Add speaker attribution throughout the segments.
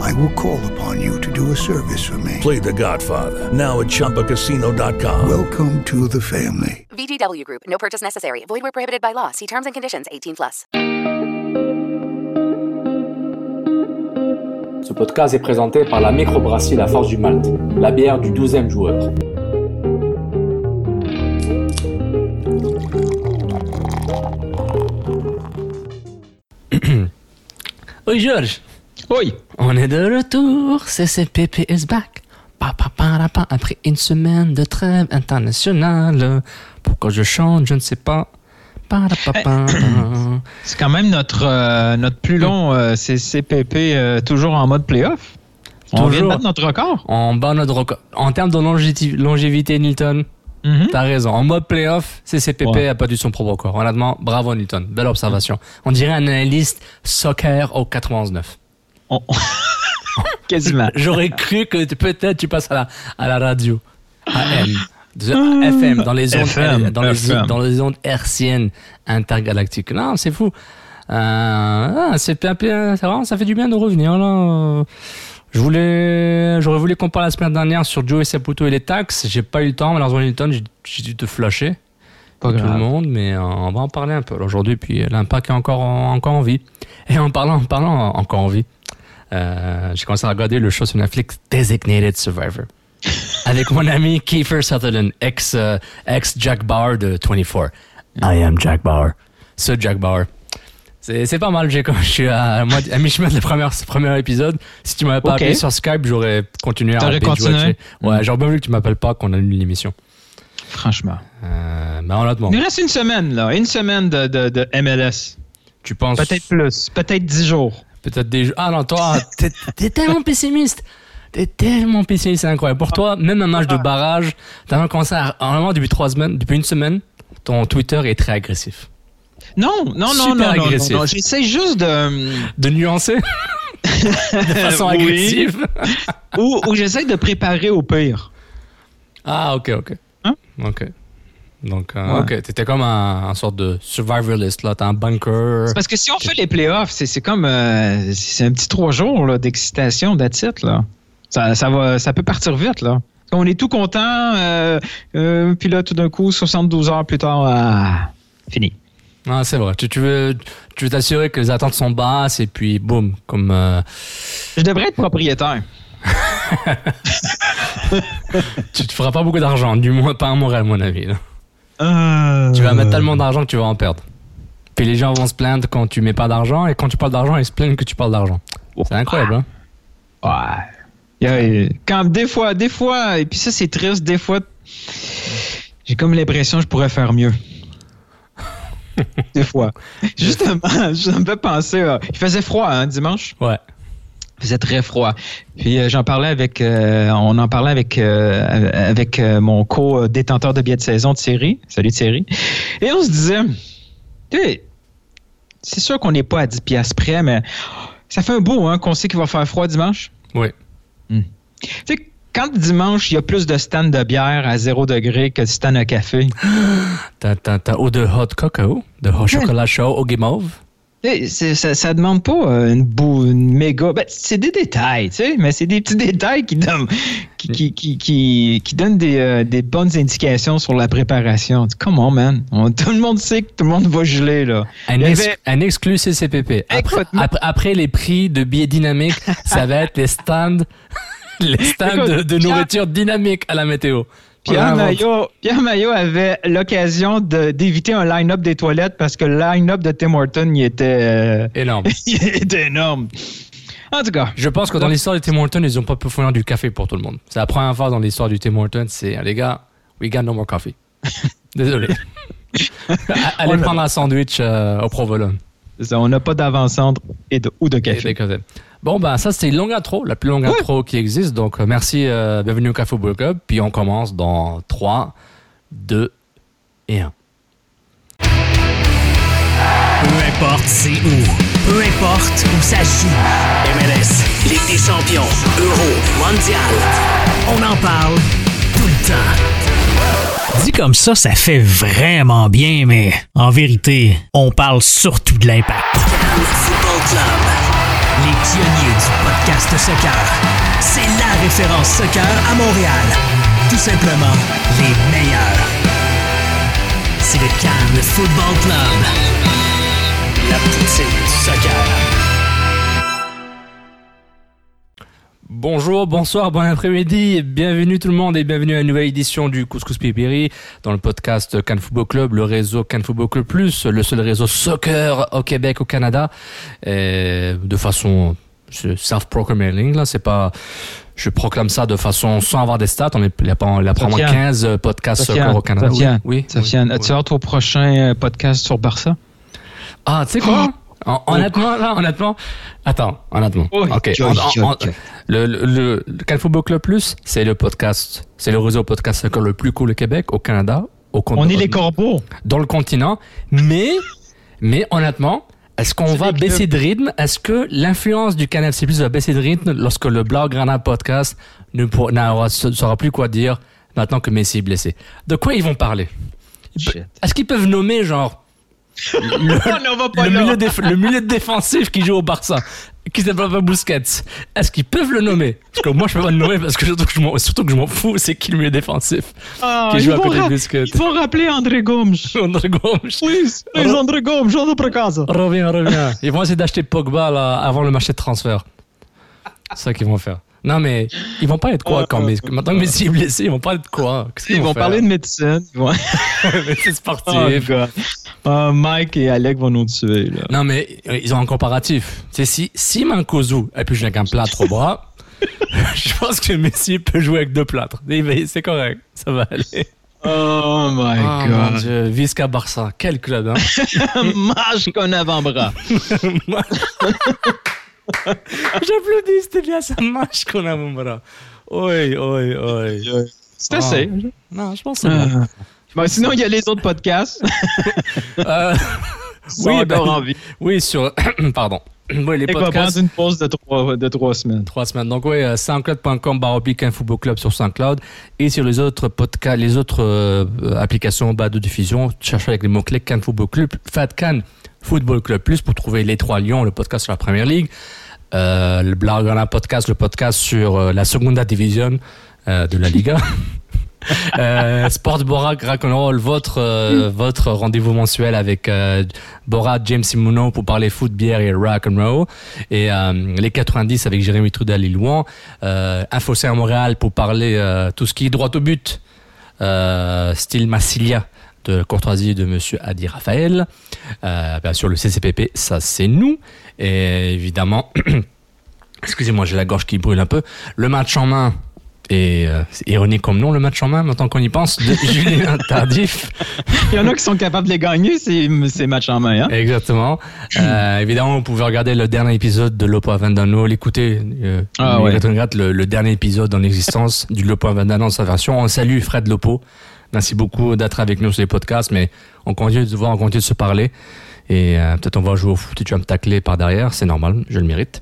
Speaker 1: I will call upon you to do a service for me.
Speaker 2: Play The Godfather now at ChumbaCasino.com.
Speaker 1: Welcome to the family.
Speaker 3: VGW Group. No purchase necessary. Void where prohibited by law. See terms and conditions. 18 plus.
Speaker 4: Ce podcast est présenté par la microbrasserie La Force du Malte, la bière du 12e joueur.
Speaker 5: Oui, Georges.
Speaker 6: Oui.
Speaker 5: On est de retour. CCPP is back. Pa, pa, pa. Après une semaine de trêve internationale. Pourquoi je chante, je ne sais pas. Pa.
Speaker 6: C'est quand même notre, euh, notre plus long euh, CCPP euh, toujours en mode playoff. On vient de battre notre record.
Speaker 5: On bat notre record. En termes de longévité, longévité Newton,
Speaker 6: Mhm.
Speaker 5: t'as raison. En mode playoff, CCPP
Speaker 6: Ouais.
Speaker 5: a pas du son propre record. Honnêtement, bravo Newton. Belle observation. On dirait un analyste soccer au 99.
Speaker 6: On- Quasiment.
Speaker 5: J'aurais cru que peut-être tu passes à la, à la radio. AM. De- FM, dans les ondes,
Speaker 6: FM,
Speaker 5: dans les,
Speaker 6: FM.
Speaker 5: dans les hertziennes intergalactiques. Non, c'est fou. Euh, ah, c'est vraiment, ça fait du bien de revenir là. Je voulais, j'aurais voulu qu'on parle la semaine dernière sur Joe et Saputo et les taxes. J'ai pas eu le temps, malheureusement, Newton, j'ai- j'ai dû te flasher.
Speaker 6: Pas
Speaker 5: tout le monde, mais euh, on va en parler un peu aujourd'hui. Puis euh, l'impact est encore en, encore en vie. Et en parlant, en parlant encore en vie, euh, j'ai commencé à regarder le show sur Netflix Designated Survivor avec mon ami Kiefer Sutherland, ex euh, ex Jack Bauer de 24. I am Jack Bauer. Ce Jack Bauer. C'est c'est pas mal, j'ai comme je suis à, mi-chemin de le premier, épisode. Si tu m'avais pas appelé sur Skype, j'aurais continué à binge-watcher.
Speaker 6: continué?
Speaker 5: Ouais, j'aurais bien voulu que tu m'appelles pas qu'on annule l'émission.
Speaker 6: Franchement.
Speaker 5: Euh, mais honnêtement,
Speaker 6: Il nous reste une semaine, là. Une semaine de, de, de MLS.
Speaker 5: tu penses?
Speaker 6: Peut-être plus. Peut-être dix jours.
Speaker 5: Peut-être des jeux. Ah non, toi, t'es, t'es tellement pessimiste. T'es tellement pessimiste, c'est incroyable. Pour toi, même un match de barrage, t'as même commencé à. Normalement, depuis trois semaines, depuis une semaine, ton Twitter est très agressif.
Speaker 6: Non, non, non,
Speaker 5: Super
Speaker 6: non, non, non,
Speaker 5: agressif.
Speaker 6: non. J'essaie juste de...
Speaker 5: De nuancer de façon
Speaker 6: Oui.
Speaker 5: agressive.
Speaker 6: ou ou j'essaie de préparer au pire.
Speaker 5: Ah, ok, ok.
Speaker 6: Hein?
Speaker 5: Ok. Donc, euh,
Speaker 6: Ouais.
Speaker 5: ok, t'étais comme un, un sorte de survivalist, là. T'as un bunker.
Speaker 6: C'est parce que si on fait les playoffs, c'est c'est comme... euh, c'est un petit trois jours là, d'excitation, d'attitude, là. Ça, ça, va, ça peut partir vite, là. On est tout content, euh, euh, puis là, tout d'un coup, 72 heures plus tard, ah, fini.
Speaker 5: Ah, c'est vrai. Tu, tu veux tu veux t'assurer que les attentes sont basses et puis, boum, comme. euh,
Speaker 6: Je devrais être propriétaire.
Speaker 5: tu te feras pas beaucoup d'argent, du moins pas à Montréal, à mon avis. là.
Speaker 6: Euh,
Speaker 5: Tu vas mettre tellement d'argent que tu vas en perdre. Puis les gens vont se plaindre quand tu mets pas d'argent et quand tu parles d'argent, ils se plaignent que tu parles d'argent. C'est incroyable, hein?
Speaker 6: Ouais. Il y a- quand des fois, des fois, et puis ça c'est triste, des fois, j'ai comme l'impression que je pourrais faire mieux. des fois. Justement, ça me fait penser. à- il faisait froid, hein, dimanche?
Speaker 5: Ouais.
Speaker 6: Faisait très froid. Puis euh, j'en parlais avec, euh, on en parlait avec euh, avec mon co-détenteur de billets de saison Thierry. Salut Thierry. Et on se disait, c'est sûr qu'on n'est pas à 10 piastres près, mais ça fait un beau hein, qu'on sait qu'il va faire froid dimanche.
Speaker 5: Oui.
Speaker 6: Tu sais, quand dimanche, il y a plus de stands de bière à 0 degré que de stands à café,
Speaker 5: t'as ou de hot cocoa, de hot chocolat chaud au guimauve?
Speaker 6: Ça, ça demande pas euh, une, bou, une méga. Ben, c'est des détails, tu sais, mais c'est des petits détails qui donnent, qui, qui, qui, qui, qui donnent des, euh, des bonnes indications sur la préparation. Come on, man. On- tout le monde sait que tout le monde va geler, là.
Speaker 5: Un, ex-
Speaker 6: avait-
Speaker 5: un exclu CCPP. Après,
Speaker 6: Écoute,
Speaker 5: après, après les prix de billets dynamiques, ça va être les stands, les stands de, de nourriture dynamique à la météo.
Speaker 6: Pierre Maillot, Pierre Maillot avait l'occasion d'éviter un line-up des toilettes parce que le line-up de Tim Horton il était, euh,
Speaker 5: Énorme.
Speaker 6: il était énorme. En tout cas,
Speaker 5: Je pense que dans l'histoire du Tim Hortons, ils ont pas pu fournir du café pour tout le monde. C'est la première fois dans l'histoire du Tim Hortons, c'est les gars, we got no more coffee. Désolé. Allez prendre un sandwich euh, au provolone.
Speaker 6: ça, on n'a pas d'avant-centre et de, ou de café.
Speaker 5: Bon, ben ça, c'était une longue intro, la plus longue intro qui existe. Donc, euh, merci, euh, bienvenue au Café Book Club. Puis on commence dans 3, 2 et 1.
Speaker 7: Peu importe c'est où, peu importe où ça se joue. MLS, Ligue des champions, Euro, Mondial. On en parle tout le temps. Dit comme ça, ça fait vraiment bien, mais en vérité, on parle surtout de l'impact. Football Club, les pionniers du podcast soccer. C'est la référence soccer à Montréal. Tout simplement les meilleurs. C'est le Cannes Football Club. La poutine du soccer.
Speaker 5: Bonjour, bonsoir, bon après-midi, bienvenue tout le monde et bienvenue à une nouvelle édition du Couscous Pipiri dans le podcast Can Football Club, le réseau Can Football Club Plus, le seul réseau soccer au Québec, au Canada, et de façon self-proclaiming, là, c'est pas, je proclame ça de façon sans avoir des stats, on est, il y a pas, il y a
Speaker 6: Sofiane.
Speaker 5: 15 podcasts
Speaker 6: Sofiane,
Speaker 5: soccer au Canada.
Speaker 6: Sofiane,
Speaker 5: oui, oui,
Speaker 6: Sofiane,
Speaker 5: oui,
Speaker 6: as-tu hâte au prochain euh, podcast sur Barça?
Speaker 5: Ah, tu sais quoi? Hon- Honnêtement, là, honnêtement, attends, honnêtement.
Speaker 6: Oh,
Speaker 5: ok,
Speaker 6: ok,
Speaker 5: on- on-
Speaker 6: ok.
Speaker 5: le, le, le, Football Club Plus, c'est le podcast, c'est le réseau podcast le plus cool au Québec, au Canada, au con-
Speaker 6: On est les corbeaux.
Speaker 5: dans le continent. Mais, mais honnêtement, est-ce qu'on va baisser de rythme? Est-ce que l'influence du Canal C va baisser de rythme lorsque le Blog Granada Podcast ne pour- ne saura plus quoi dire maintenant que Messi est blessé? De quoi ils vont parler? Est-ce qu'ils peuvent nommer, genre, le,
Speaker 6: on va pas
Speaker 5: le,
Speaker 6: là.
Speaker 5: milieu déf- le milieu défensif qui joue au Barça, qui s'appelle pas Busquets, est-ce qu'ils peuvent le nommer? Parce que moi, je peux pas le nommer parce que surtout que je m'en, surtout que je m'en fous, c'est qui le milieu défensif
Speaker 6: Ah,
Speaker 5: qui joue à côté de Busquets
Speaker 6: Ils vont rappeler André Gomes.
Speaker 5: André Gomes.
Speaker 6: Oui, les André Gomes, j'en ai casa.
Speaker 5: Reviens, reviens. Ils vont essayer d'acheter Pogba là, avant le marché de transfert. C'est ça qu'ils vont faire. Non, mais ils vont pas être quoi quand Messi, maintenant que Messi est blessé, ils vont pas être quoi?
Speaker 6: Ils vont parler de médecine. Vont...
Speaker 5: médecine
Speaker 6: Oh,
Speaker 5: sportive.
Speaker 6: God. Ah, Mike et Alec vont nous tuer. Là.
Speaker 5: non, mais ils ont un comparatif. Sais, si, si Mankozu a pu jouer avec un plâtre au bras, je pense que Messi peut jouer avec deux plâtres. C'est correct. Ça va aller.
Speaker 6: Oh my
Speaker 5: Oh mon Dieu. Visca Barça. Quel club, hein?
Speaker 6: Mange qu'un avant-bras.
Speaker 5: J'applaudis, c'était bien ça. Marche qu'on a mon bras. Oui, oui, oui.
Speaker 6: C'est assez.
Speaker 5: Non, je pense que c'est.
Speaker 6: Ah. Bon, sinon, il y a les autres podcasts.
Speaker 5: Euh, Oui, ben-
Speaker 6: encore en vie.
Speaker 5: oui, sur. Pardon. Oui, les
Speaker 6: Et qu'on va
Speaker 5: podcasts.
Speaker 6: prendre une pause de trois, de trois semaines.
Speaker 5: Trois semaines. Donc, oui, euh, soundcloud.com, baroblique, football club sur Soundcloud. Et sur les autres podcasts, les autres euh, euh, applications bas de diffusion, cherchez avec les mots-clés Can Football Club, Fat Can Football Club Plus pour trouver les trois lions, le podcast sur la première ligue, euh, le en podcast, le podcast sur euh, la Segunda Division euh, de la Liga. Sport Borak Rock'n'Roll, votre euh, votre rendez-vous mensuel avec Borat, James Simoneau pour parler foot, bière et rock'n'roll et les 90 avec Jérémy Trudel et Louan. Euh, Infocé à Montréal pour parler tout ce qui est droit au but, style Massilia de courtoisie de Monsieur Adi Raphaël. Euh, bien sûr le CCPP, ça c'est nous et évidemment. Excusez-moi, j'ai la gorge qui brûle un peu. Le match en main. Et euh, c'est ironique comme nom, le match en main, maintenant qu'on y pense, de Julien Tardif.
Speaker 6: Il y en a qui sont capables de les gagner, ces, ces matchs en main. Hein?
Speaker 5: Exactement. Euh, évidemment, vous pouvez regarder le dernier épisode de Lopo Avendano, l'écouter, euh,
Speaker 6: Ah ouais.
Speaker 5: le, le dernier épisode en existence du Lopo Avendano dans sa version. On salue Fred Lopo. Merci beaucoup d'être avec nous sur les podcasts, mais on continue de se voir, on continue de se parler. Et euh, peut-être on va jouer au foot et tu vas me tacler par derrière, c'est normal, je le mérite.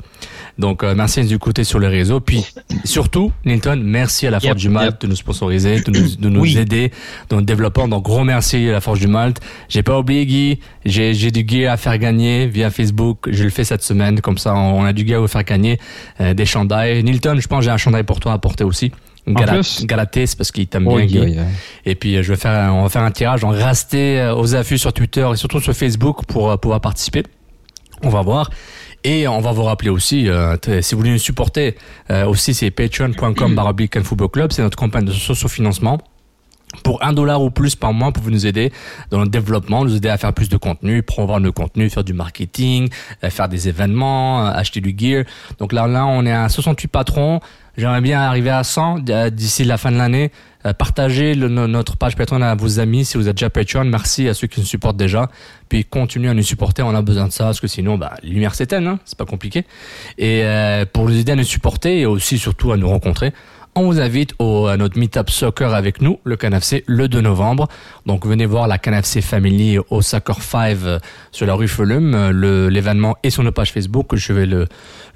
Speaker 5: Donc euh, merci nous écouter sur le réseau. Puis surtout, Nilton, merci à la Force
Speaker 6: Yep,
Speaker 5: du Malte
Speaker 6: yep.
Speaker 5: de nous sponsoriser, de nous, de nous
Speaker 6: Oui.
Speaker 5: aider dans le développement. Donc gros merci à la Force du Malte. J'ai pas oublié Guy, j'ai j'ai du gear à faire gagner via Facebook. Je le fais cette semaine, comme ça on a du gear à faire gagner euh, des chandails. Nilton, je pense que j'ai un chandail pour toi à porter aussi. Gala-? Galaté, c'est parce qu'il t'aime bien, Guy. Et puis euh, je vais faire, on va faire un tirage, en rester euh, aux affûts sur Twitter et surtout sur Facebook pour euh, pouvoir participer. On va voir. Et on va vous rappeler aussi, euh, si vous voulez nous supporter, euh, aussi c'est patreon.com baroblique football club, c'est notre campagne de sociofinancement. Pour un dollar ou plus par mois, vous pouvez nous aider dans le développement, nous aider à faire plus de contenu, promouvoir le contenu, faire du marketing, faire des événements, acheter du gear. Donc là, là, on est à 68 patrons. J'aimerais bien arriver à 100 euh, d'ici la fin de l'année. Euh, Partagez notre page Patreon à vos amis si vous êtes déjà Patreon. Merci à ceux qui nous supportent déjà. Puis continuez à nous supporter. On a besoin de ça parce que sinon, bah, les lumières s'éteignent. Hein, c'est pas compliqué. Et euh, pour nous aider à nous supporter et aussi surtout à nous rencontrer, on vous invite à notre Meetup Soccer avec nous, le CanFC, le 2 novembre. Donc venez voir la CanFC Family au Soccer 5 euh, sur la rue le- L'événement est sur nos pages Facebook. Je vais le,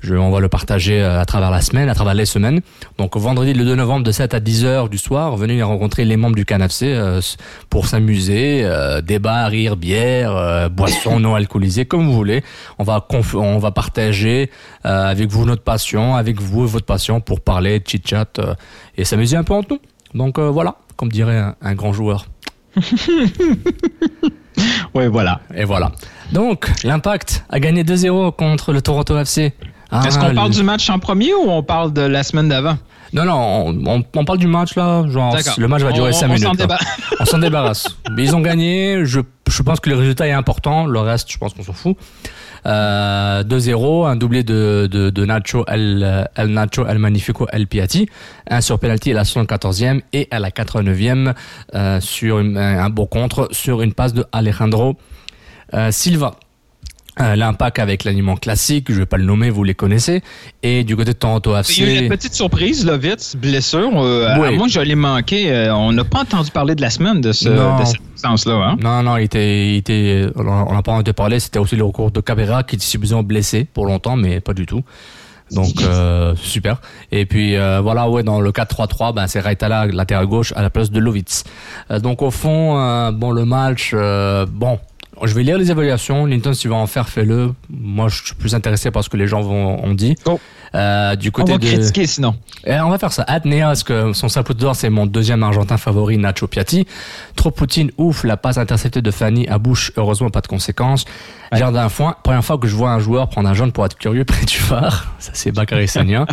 Speaker 5: je, on va le partager euh, à travers la semaine, à travers les semaines. Donc vendredi le 2 novembre de 7 à 10 heures du soir, venez rencontrer les membres du CanFC euh, pour s'amuser, euh, débat, rire, bière, euh, boissons non alcoolisées, comme vous voulez. On va conf- on va partager euh, avec vous notre passion, avec vous votre passion pour parler, chit-chat euh, et s'amuser un peu entre nous. Donc euh, voilà, comme dirait un, un grand joueur.
Speaker 6: Oui, voilà.
Speaker 5: Et voilà. Donc, l'Impact a gagné 2-0 contre le Toronto FC. Ah,
Speaker 6: Est-ce qu'on parle
Speaker 5: le-
Speaker 6: du match en premier ou on parle de la semaine d'avant?
Speaker 5: Non, non, on, on- on parle du match là. Genre, le match va durer
Speaker 6: On-
Speaker 5: 5
Speaker 6: on
Speaker 5: minutes. On s'en débarrasse. Mais ils ont gagné. Je, je pense que le résultat est important. Le reste, je pense qu'on s'en fout. Euh, 2-0, un doublé de, de, de Nacho El, El Nacho El Magnifico El Piatti, un sur penalty à la 74e et à la 89e euh, sur une- un beau contre sur une passe de Alejandro euh, Silva. Euh, L'impact avec l'aliment classique, je vais pas le nommer, vous les connaissez. Et du côté de Toronto FC.
Speaker 6: Il y a eu une petite surprise, là, vite, blessure. Euh,
Speaker 5: Oui.
Speaker 6: Moi, je l'ai manqué. Euh, on n'a pas entendu parler de la semaine de, ce, de cette absence-là. Hein?
Speaker 5: Non, non, il était, il était, on n'a pas entendu parler. C'était aussi le recours de Cabrera qui était supposément blessé pour longtemps, mais pas du tout. Donc euh, super. Et puis euh, voilà, ouais, dans le 4-3-3, ben c'est Raitala latéral gauche à la place de Lovitz. Euh, donc au fond, euh, bon le match, euh, bon. Je vais lire les évaluations. Linton, si tu veux en faire, fais-le. Moi, je suis plus intéressé par ce que les gens vont, ont dit.
Speaker 6: Oh.
Speaker 5: Euh, du
Speaker 6: On
Speaker 5: côté
Speaker 6: va
Speaker 5: de...
Speaker 6: critiquer sinon.
Speaker 5: Eh, on va faire ça. Parce que son sapote d'or, c'est mon deuxième argentin favori, Nacho Piatti? Trop Poutine, ouf, la passe interceptée de Fanny à bouche, heureusement pas de conséquences. Jardin foin, première fois que je vois un joueur prendre un jaune pour être curieux près du phare. Ça, c'est Bakary Sagna.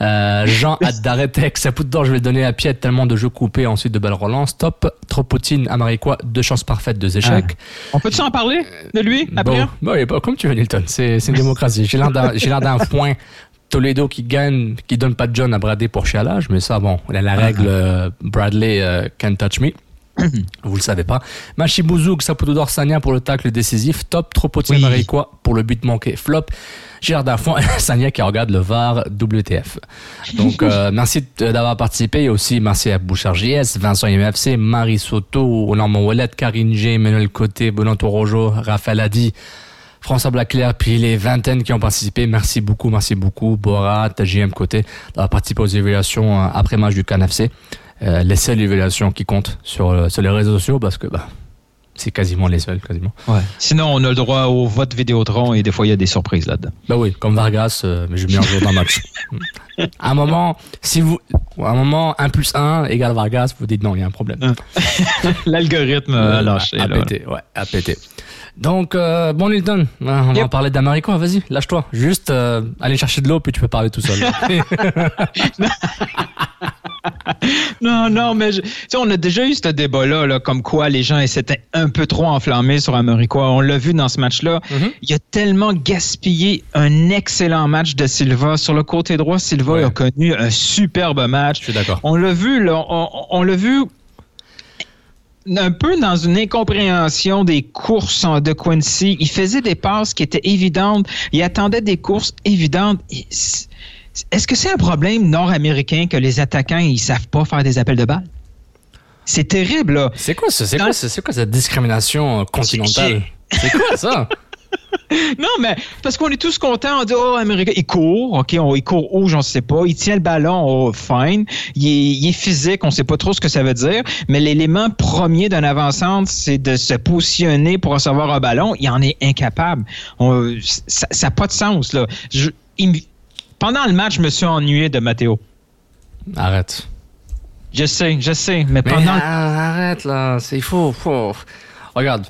Speaker 5: euh, Jean Adaretek, sapote d'or, je vais le donner à Piet, tellement de jeux coupés, ensuite de belles relances. Top. Trop Poutine, Amariquois, deux chances parfaites, deux échecs.
Speaker 6: On peut-tu en parler de lui après?
Speaker 5: Bon, bon, comme tu veux, Nilton. C'est c'est une démocratie. J'ai l'air d'un foin. Toledo qui gagne, qui donne pas de John à brader pour chialage, mais ça, bon, la, la règle euh, Bradley euh, can't touch me. Vous le savez pas. Machibouzou, Saputo d'Orsania pour le tacle décisif. Top. Trop
Speaker 6: Oui.
Speaker 5: Mariquois pour le but manqué. Flop. Gérard Darfon, Sania qui regarde le VAR WTF. Donc, euh, merci d'avoir participé et aussi merci à Bouchard JS, Vincent MFC, Marie Soto, Normand Ouellet, Karine G, Emmanuel Côté, Bonanto Rojo, Raphaël Adi, François Blaclair, puis les vingtaines qui ont participé. Merci beaucoup, merci beaucoup. Borat, JM Côté, d'avoir participé aux évaluations euh, après match du CanFC. Euh, les seules évaluations qui comptent sur, euh, sur les réseaux sociaux parce que bah, c'est quasiment les seules, quasiment.
Speaker 6: Ouais. Sinon, on a le droit au vote Vidéotron et des fois, il y a des surprises là-dedans.
Speaker 5: Bah oui, comme Vargas, euh, mais je mets un jour dans le match. à un moment, si vous, à un moment, 1 plus 1 égale Vargas, vous dites non, il y a un problème.
Speaker 6: L'algorithme a lâché.
Speaker 5: ouais, à péter. Donc, euh, bon, Nilton, hein, on va parler d'Américo, vas-y, lâche-toi. Juste euh, aller chercher de l'eau, puis tu peux parler tout seul.
Speaker 6: Non, non, mais je- tu sais, on a déjà eu ce débat-là, là, comme quoi les gens s'étaient un peu trop enflammés sur Américois. On l'a vu dans ce match-là.
Speaker 5: Mhm.
Speaker 6: Il a tellement gaspillé un excellent match de Silva. Sur le côté droit, Silva
Speaker 5: Ouais.
Speaker 6: a connu un superbe match.
Speaker 5: Je suis d'accord.
Speaker 6: On l'a vu, là, on, on l'a vu un peu dans une incompréhension des courses en- de Quincy. Il faisait des passes qui étaient évidentes. Il attendait des courses évidentes. Est-ce que c'est un problème nord-américain que les attaquants ils savent pas faire des appels de balles? C'est terrible, là.
Speaker 5: C'est quoi, ce- c'est quoi, ce- c'est quoi cette discrimination euh, continentale? C'est quoi ça?
Speaker 6: Non, mais parce qu'on est tous contents, on dit, oh, Américain, il court, OK, on, il court où, j'en sais pas. Il tient le ballon, oh, fine. Il est, il est physique, on sait pas trop ce que ça veut dire. Mais l'élément premier d'un avant-centre, c'est de se positionner pour recevoir un ballon. Il en est incapable. On- ça n'a pas de sens, là. Je- il me- pendant le match, je me suis ennuyé de Matteo.
Speaker 5: Arrête.
Speaker 6: Je sais, je sais, mais
Speaker 5: Mais
Speaker 6: pendant.
Speaker 5: arrête là, c'est il faut, faut- Regarde,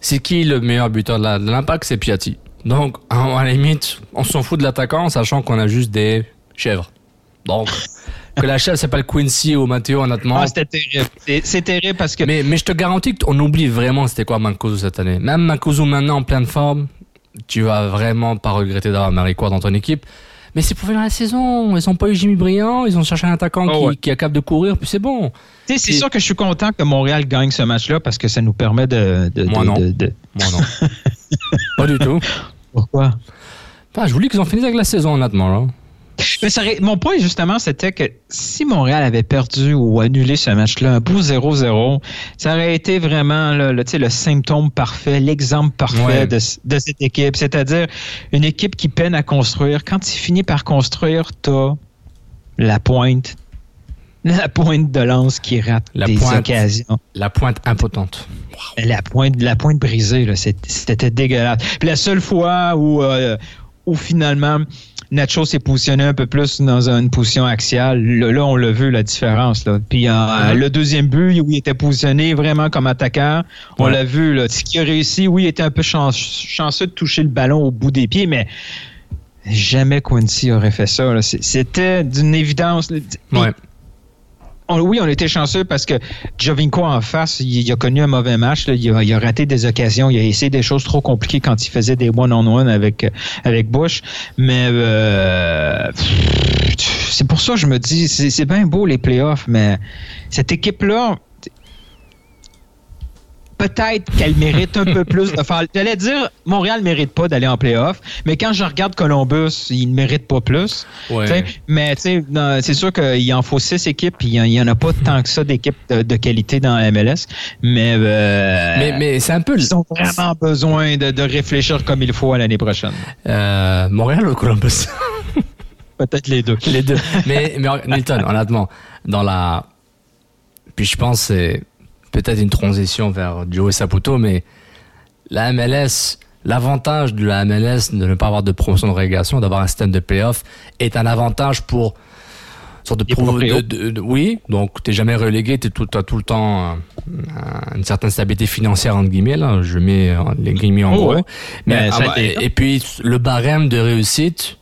Speaker 5: c'est qui le meilleur buteur de l'impact? C'est Piatti. Donc, à la limite, on s'en fout de l'attaquant, sachant qu'on a juste des chèvres. Donc, que la chef s'appelle Quincy ou Matteo, honnêtement.
Speaker 6: Ah, c'était terrible. C'est- C'est terrible parce que.
Speaker 5: Mais, mais je te garantis qu'on oublie vraiment c'était quoi Mancuso cette année. Même Mancuso maintenant en pleine forme, tu vas vraiment pas regretter d'avoir Maricois dans ton équipe. Mais c'est pour finir la saison. Ils ont pas eu Jimmy Briand, ils ont cherché un attaquant
Speaker 6: Oh,
Speaker 5: qui,
Speaker 6: ouais.
Speaker 5: qui est capable de courir, puis c'est bon.
Speaker 6: Tu sais, c'est sûr que je suis content que Montréal gagne ce match-là parce que ça nous permet de. de-
Speaker 5: Moi,
Speaker 6: de-
Speaker 5: non.
Speaker 6: de- de-
Speaker 5: Moi non. pas du tout.
Speaker 6: Pourquoi?
Speaker 5: Enfin, je voulais qu'ils ont fini avec la saison, honnêtement. Là.
Speaker 6: Mais ça aurait- mon point, justement, c'était que si Montréal avait perdu ou annulé ce match-là, un beau 0-0, ça aurait été vraiment le, tu symptôme parfait, l'exemple parfait
Speaker 5: Ouais.
Speaker 6: de, de cette équipe. C'est-à-dire une équipe qui peine à construire. Quand il finit par construire, t'as la pointe. La pointe de lance qui rate
Speaker 5: La
Speaker 6: des
Speaker 5: pointe.
Speaker 6: occasions.
Speaker 5: La pointe impotente.
Speaker 6: La pointe, la pointe brisée, c'était dégueulasse. Puis la seule fois où, euh, où finalement Nacho s'est positionné un peu plus dans une position axiale, là, là, on l'a vu la différence. Là. Puis euh, le deuxième but où il était positionné vraiment comme attaquant, on
Speaker 5: Ouais.
Speaker 6: l'a vu. Là. Ce qui a réussi, oui, il était un peu chan- chanceux de toucher le ballon au bout des pieds, mais jamais Quincy aurait fait ça. C'était d'une évidence.
Speaker 5: Ouais.
Speaker 6: Oui, on était chanceux parce que Jovinko en face, il, a connu un mauvais match. Il, a, raté des occasions. Il a essayé des choses trop compliquées quand il faisait des one-on-one avec, avec Bush. Mais euh, c'est pour ça que je me dis, c'est bien beau les playoffs, mais cette équipe-là, peut-être qu'elle mérite un peu plus de faire. J'allais dire, Montréal ne mérite pas d'aller en playoff, mais quand je regarde Columbus, il ne mérite pas plus.
Speaker 5: Ouais.
Speaker 6: Tu sais, Mais c'est sûr qu'il en faut six équipes, puis il n'y en a pas tant que ça d'équipes de, de qualité dans la MLS. Mais, euh,
Speaker 5: Mais, mais c'est un peu.
Speaker 6: ils ont vraiment besoin de, de réfléchir comme il faut à l'année prochaine.
Speaker 5: Euh, Montréal ou Columbus?
Speaker 6: Peut-être les deux.
Speaker 5: Les deux. Mais, mais Milton, honnêtement, dans la. Puis je pense c'est peut-être une transition vers Joe Saputo, mais la MLS, l'avantage de la MLS de ne pas avoir de promotion de relégation, d'avoir un système de playoff, est un avantage pour. Sorte de, oui, donc tu jamais relégué, tu as tout le temps euh, une certaine stabilité financière, entre guillemets, là, je mets euh, les guillemets en
Speaker 6: Oh,
Speaker 5: gros.
Speaker 6: ouais.
Speaker 5: Mais, ah
Speaker 6: a
Speaker 5: bah, et, et puis le barème de réussite,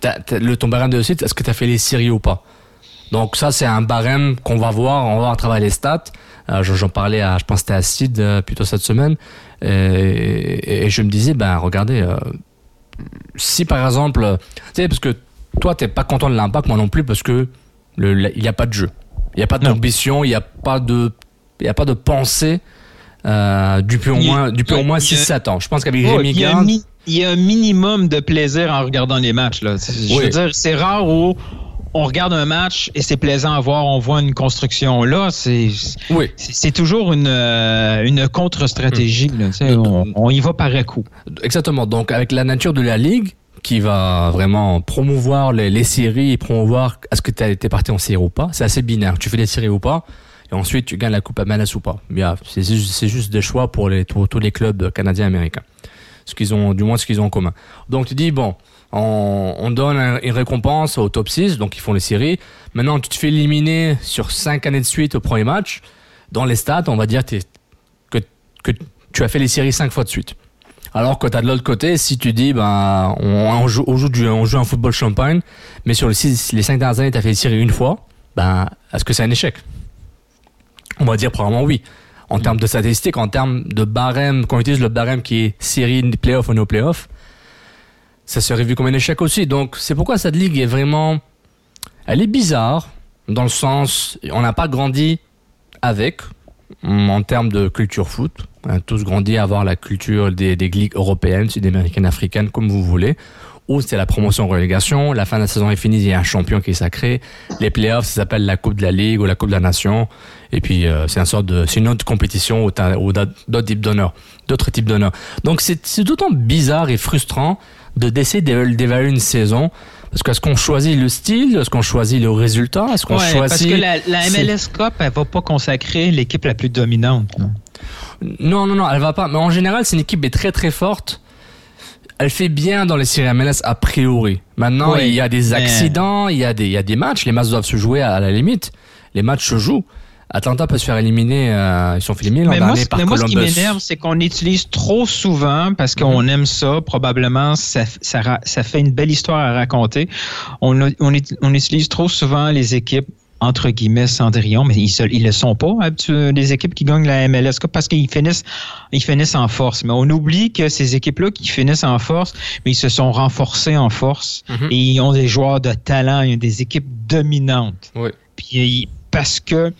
Speaker 5: t'as- t'as- le, ton barème de réussite, est-ce que tu as fait les séries ou pas? Donc ça, c'est un barème qu'on va voir, on va voir à travers les stats. Euh, j'en- parlais à, je pense que c'était à Sid euh, plutôt cette semaine, et, et je me disais, ben regardez, euh, si par exemple, euh, tu sais, parce que toi, t'es pas content de l'impact, moi non plus, parce que le- il n'y a pas de jeu, il n'y a pas d'ambition, il n'y a pas de, il y a pas de pensée. Euh, depuis au
Speaker 6: Il y a-
Speaker 5: moins, depuis au moins
Speaker 6: il y a-
Speaker 5: 6-7 ans. Je pense qu'avec Rémi
Speaker 6: il, y a un
Speaker 5: Garde,
Speaker 6: il y a un minimum de plaisir en regardant les matchs. Là. Je
Speaker 5: Oui.
Speaker 6: veux dire, c'est rare où on regarde un match et c'est plaisant à voir, on voit une construction. Là, c'est
Speaker 5: oui.
Speaker 6: c'est toujours une, euh, une contre-stratégie. sais, On, on y va par à coup.
Speaker 5: Exactement. Donc, avec la nature de la ligue, qui va vraiment promouvoir les, les séries et promouvoir est-ce que tu été parti en série ou pas, c'est assez binaire. Tu fais des séries ou pas, et ensuite tu gagnes la Coupe MLS ou pas. C'est juste, juste des choix pour, les, pour tous les clubs canadiens et américains. Ce qu'ils ont, du moins ce qu'ils ont en commun. Donc, tu dis, bon, on, on donne un- une récompense au top 6, donc ils font les séries. Maintenant, tu te fais éliminer sur 5 années de suite au premier match. Dans les stats, on va dire que, tu as fait les séries 5 fois de suite. Alors que tu as de l'autre côté, si tu dis, ben, on, joue, on, joue un football champagne, mais sur les, six, les 5 dernières années, tu as fait les séries une fois, ben, est-ce que c'est un échec? On va dire probablement oui. En termes de statistiques, en termes de barème, quand on utilise le barème qui est série, playoff ou no playoff, ça serait vu comme un échec aussi. Donc, c'est pourquoi cette ligue est vraiment. Elle est bizarre, dans le sens. On n'a pas grandi avec, en termes de culture foot. On a tous grandi à avoir la culture des, des ligues européennes, sud-américaines, africaines, comme vous voulez. Où c'est la promotion relégation, la fin de la saison est finie, il y a un champion qui est sacré. Les playoffs, ça s'appelle la Coupe de la Ligue ou la Coupe de la Nation. Et puis, euh, c'est une sorte de, c'est une autre compétition t'as d'autres types d'honneurs, d'autres types d'honneurs. Donc, c'est d'autant bizarre et frustrant de d'essayer d'évaluer une saison. Parce qu'est-ce qu'on choisit le style? Est-ce qu'on choisit le résultat? Est-ce qu'on
Speaker 6: Ouais,
Speaker 5: choisit...
Speaker 6: parce que la, MLS Cup, elle va pas consacrer l'équipe la plus dominante. non?
Speaker 5: Non, non, non, elle va pas. Mais en général, c'est une équipe qui est très très forte. Elle fait bien dans les séries MLS a priori. Maintenant,
Speaker 6: Oui,
Speaker 5: il y a des
Speaker 6: mais-
Speaker 5: accidents, il y a des, il y a des matchs. Les matchs doivent se jouer à la limite. Les matchs se jouent. Atlanta peut se faire éliminer. euh, ils sont fait éliminer l'an
Speaker 6: Mais moi,
Speaker 5: dernier par
Speaker 6: mais moi, ce qui m'énerve, c'est qu'on utilise trop souvent, parce qu'on
Speaker 5: Mhm.
Speaker 6: aime ça, probablement, ça, ça, ça fait une belle histoire à raconter. On, a- on, on utilise trop souvent les équipes entre guillemets Cendrillon, mais ils ne le sont pas, les équipes qui gagnent la MLS Cup, parce qu'ils finissent, ils finissent en force. Mais on oublie que ces équipes-là qui finissent en force, mais ils se sont renforcés en force
Speaker 5: Mhm.
Speaker 6: et ils ont des joueurs de talent, ils ont des équipes dominantes.
Speaker 5: Oui.
Speaker 6: Puis parce que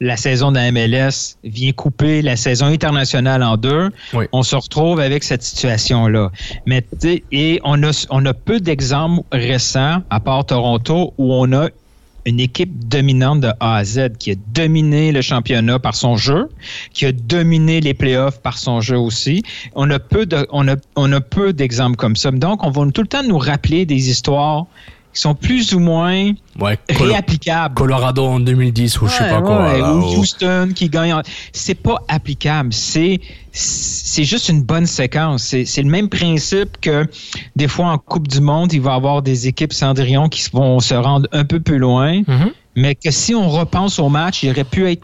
Speaker 6: la saison de la MLS vient couper la saison internationale en deux,
Speaker 5: Oui.
Speaker 6: on se retrouve avec cette situation-là. Mais et on a, on a peu d'exemples récents, à part Toronto, où on a une équipe dominante de A à Z qui a dominé le championnat par son jeu, qui a dominé les playoffs par son jeu aussi. On a peu de, on a, on a peu d'exemples comme ça. Donc, on va tout le temps nous rappeler des histoires qui sont plus ou moins
Speaker 5: Ouais,
Speaker 6: réapplicables.
Speaker 5: Colorado en 2010 ou je sais pas quoi.
Speaker 6: ouais,
Speaker 5: là,
Speaker 6: ou
Speaker 5: ou-
Speaker 6: Houston qui gagne. en- C'est pas applicable. C'est c'est juste une bonne séquence. C'est c'est le même principe que des fois en Coupe du Monde, il va y avoir des équipes Cendrillon qui vont se rendre un peu plus loin,
Speaker 5: Mhm.
Speaker 6: mais que si on repense au match, il aurait pu être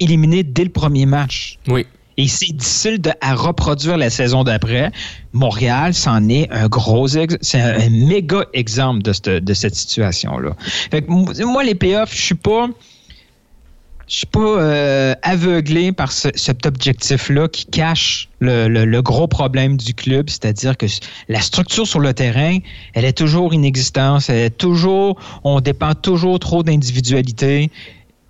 Speaker 6: éliminé dès le premier match.
Speaker 5: Oui.
Speaker 6: Et c'est difficile à reproduire la saison d'après. Montréal, c'en est un gros, c'est un, méga exemple de cette, de cette situation-là. Moi, les playoffs, je suis pas, je suis pas euh, aveuglé par ce- cet objectif-là qui cache le, le- gros problème du club, c'est-à-dire que la structure sur le terrain, elle est toujours inexistante, toujours, on dépend toujours trop d'individualité.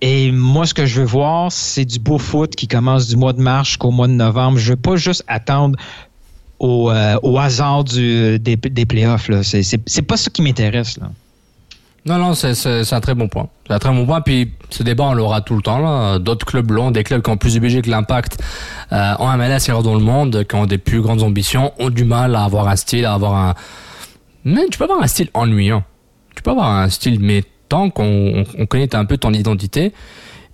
Speaker 6: Et moi, ce que je veux voir, c'est du beau foot qui commence du mois de mars jusqu'au mois de novembre. Je veux pas juste attendre au, euh, hasard des, playoffs. C'est, c'est, pas ça qui m'intéresse. Là.
Speaker 5: Non, non, c'est- un très bon point. C'est un très bon point. Puis ce débat, on l'aura tout le temps. D'autres clubs l'ont, des clubs qui ont plus de budget que l'impact euh, en MLS et dans le monde, qui ont des plus grandes ambitions, ont du mal à avoir un style, à avoir un. Mais tu peux avoir un style ennuyant. Tu peux avoir un style, mais qu'on on- on connaît un peu ton identité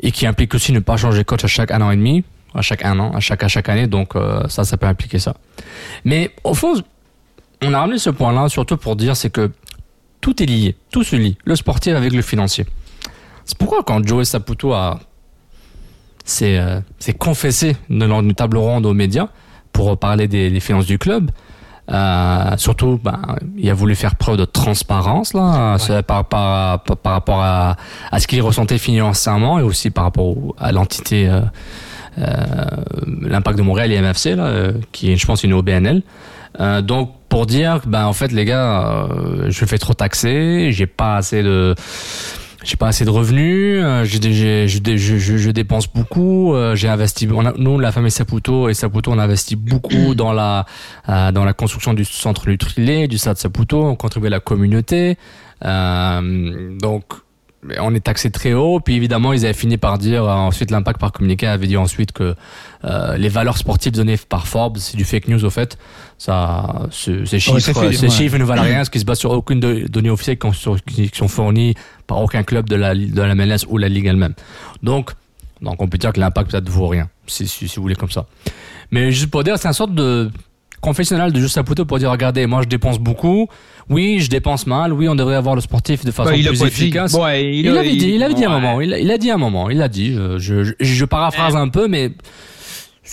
Speaker 5: et qui implique aussi ne pas changer de coach à chaque un an et demi, à chaque un an, à chaque à chaque année. Donc euh, ça, ça peut impliquer ça. Mais au fond, on a ramené ce point-là surtout pour dire c'est que tout est lié, tout se lie, le sportif avec le financier. C'est pourquoi quand Joey Saputo a s'est euh, confessé dans une table ronde aux médias pour parler des, des finances du club, euh, surtout, ben, il a voulu faire preuve de transparence là, par, par, par, par rapport à, à ce qu'il ressentait financièrement et aussi par rapport au- à l'entité euh, euh, l'impact de Montréal et MFC là, euh, qui est, je pense, une OBNL. Euh, donc pour dire, ben en fait les gars, euh, je fais trop taxer, j'ai pas assez de j'ai pas assez de revenus, euh, j'ai j'ai- je, je- je dépense beaucoup, euh, j'ai investi, on a- nous la famille Saputo et Saputo on a investi beaucoup dans la euh, dans la construction du centre Nutrilé, du stade Saputo, on contribue à la communauté, euh, donc on est taxé très haut, puis évidemment ils avaient fini par dire, euh, ensuite l'impact par communiqué avait dit ensuite que euh, les valeurs sportives données par Forbes, c'est du fake news au fait, ça, ce- ces chiffres,
Speaker 6: Ouais, fait-
Speaker 5: ces
Speaker 6: ouais.
Speaker 5: chiffres ne valent rien, parce qu'ils se basent sur aucune de- donnée officielle qui sont, qui sont fournies par aucun club de la, de la MLS ou la ligue elle-même. Donc, donc on peut dire que l'impact peut-être vaut rien, si, si, si vous voulez comme ça. Mais juste pour dire, c'est une sorte de confessionnal de Juste Saputo pour dire, regardez, moi je dépense beaucoup, oui, je dépense mal, oui, on devrait avoir le sportif de façon
Speaker 6: a
Speaker 5: plus efficace.
Speaker 6: Ouais,
Speaker 5: il,
Speaker 6: il a-
Speaker 5: avait dit, il dit à un moment, il, a- il a dit à un moment, il a dit, je, je, je paraphrase un peu, mais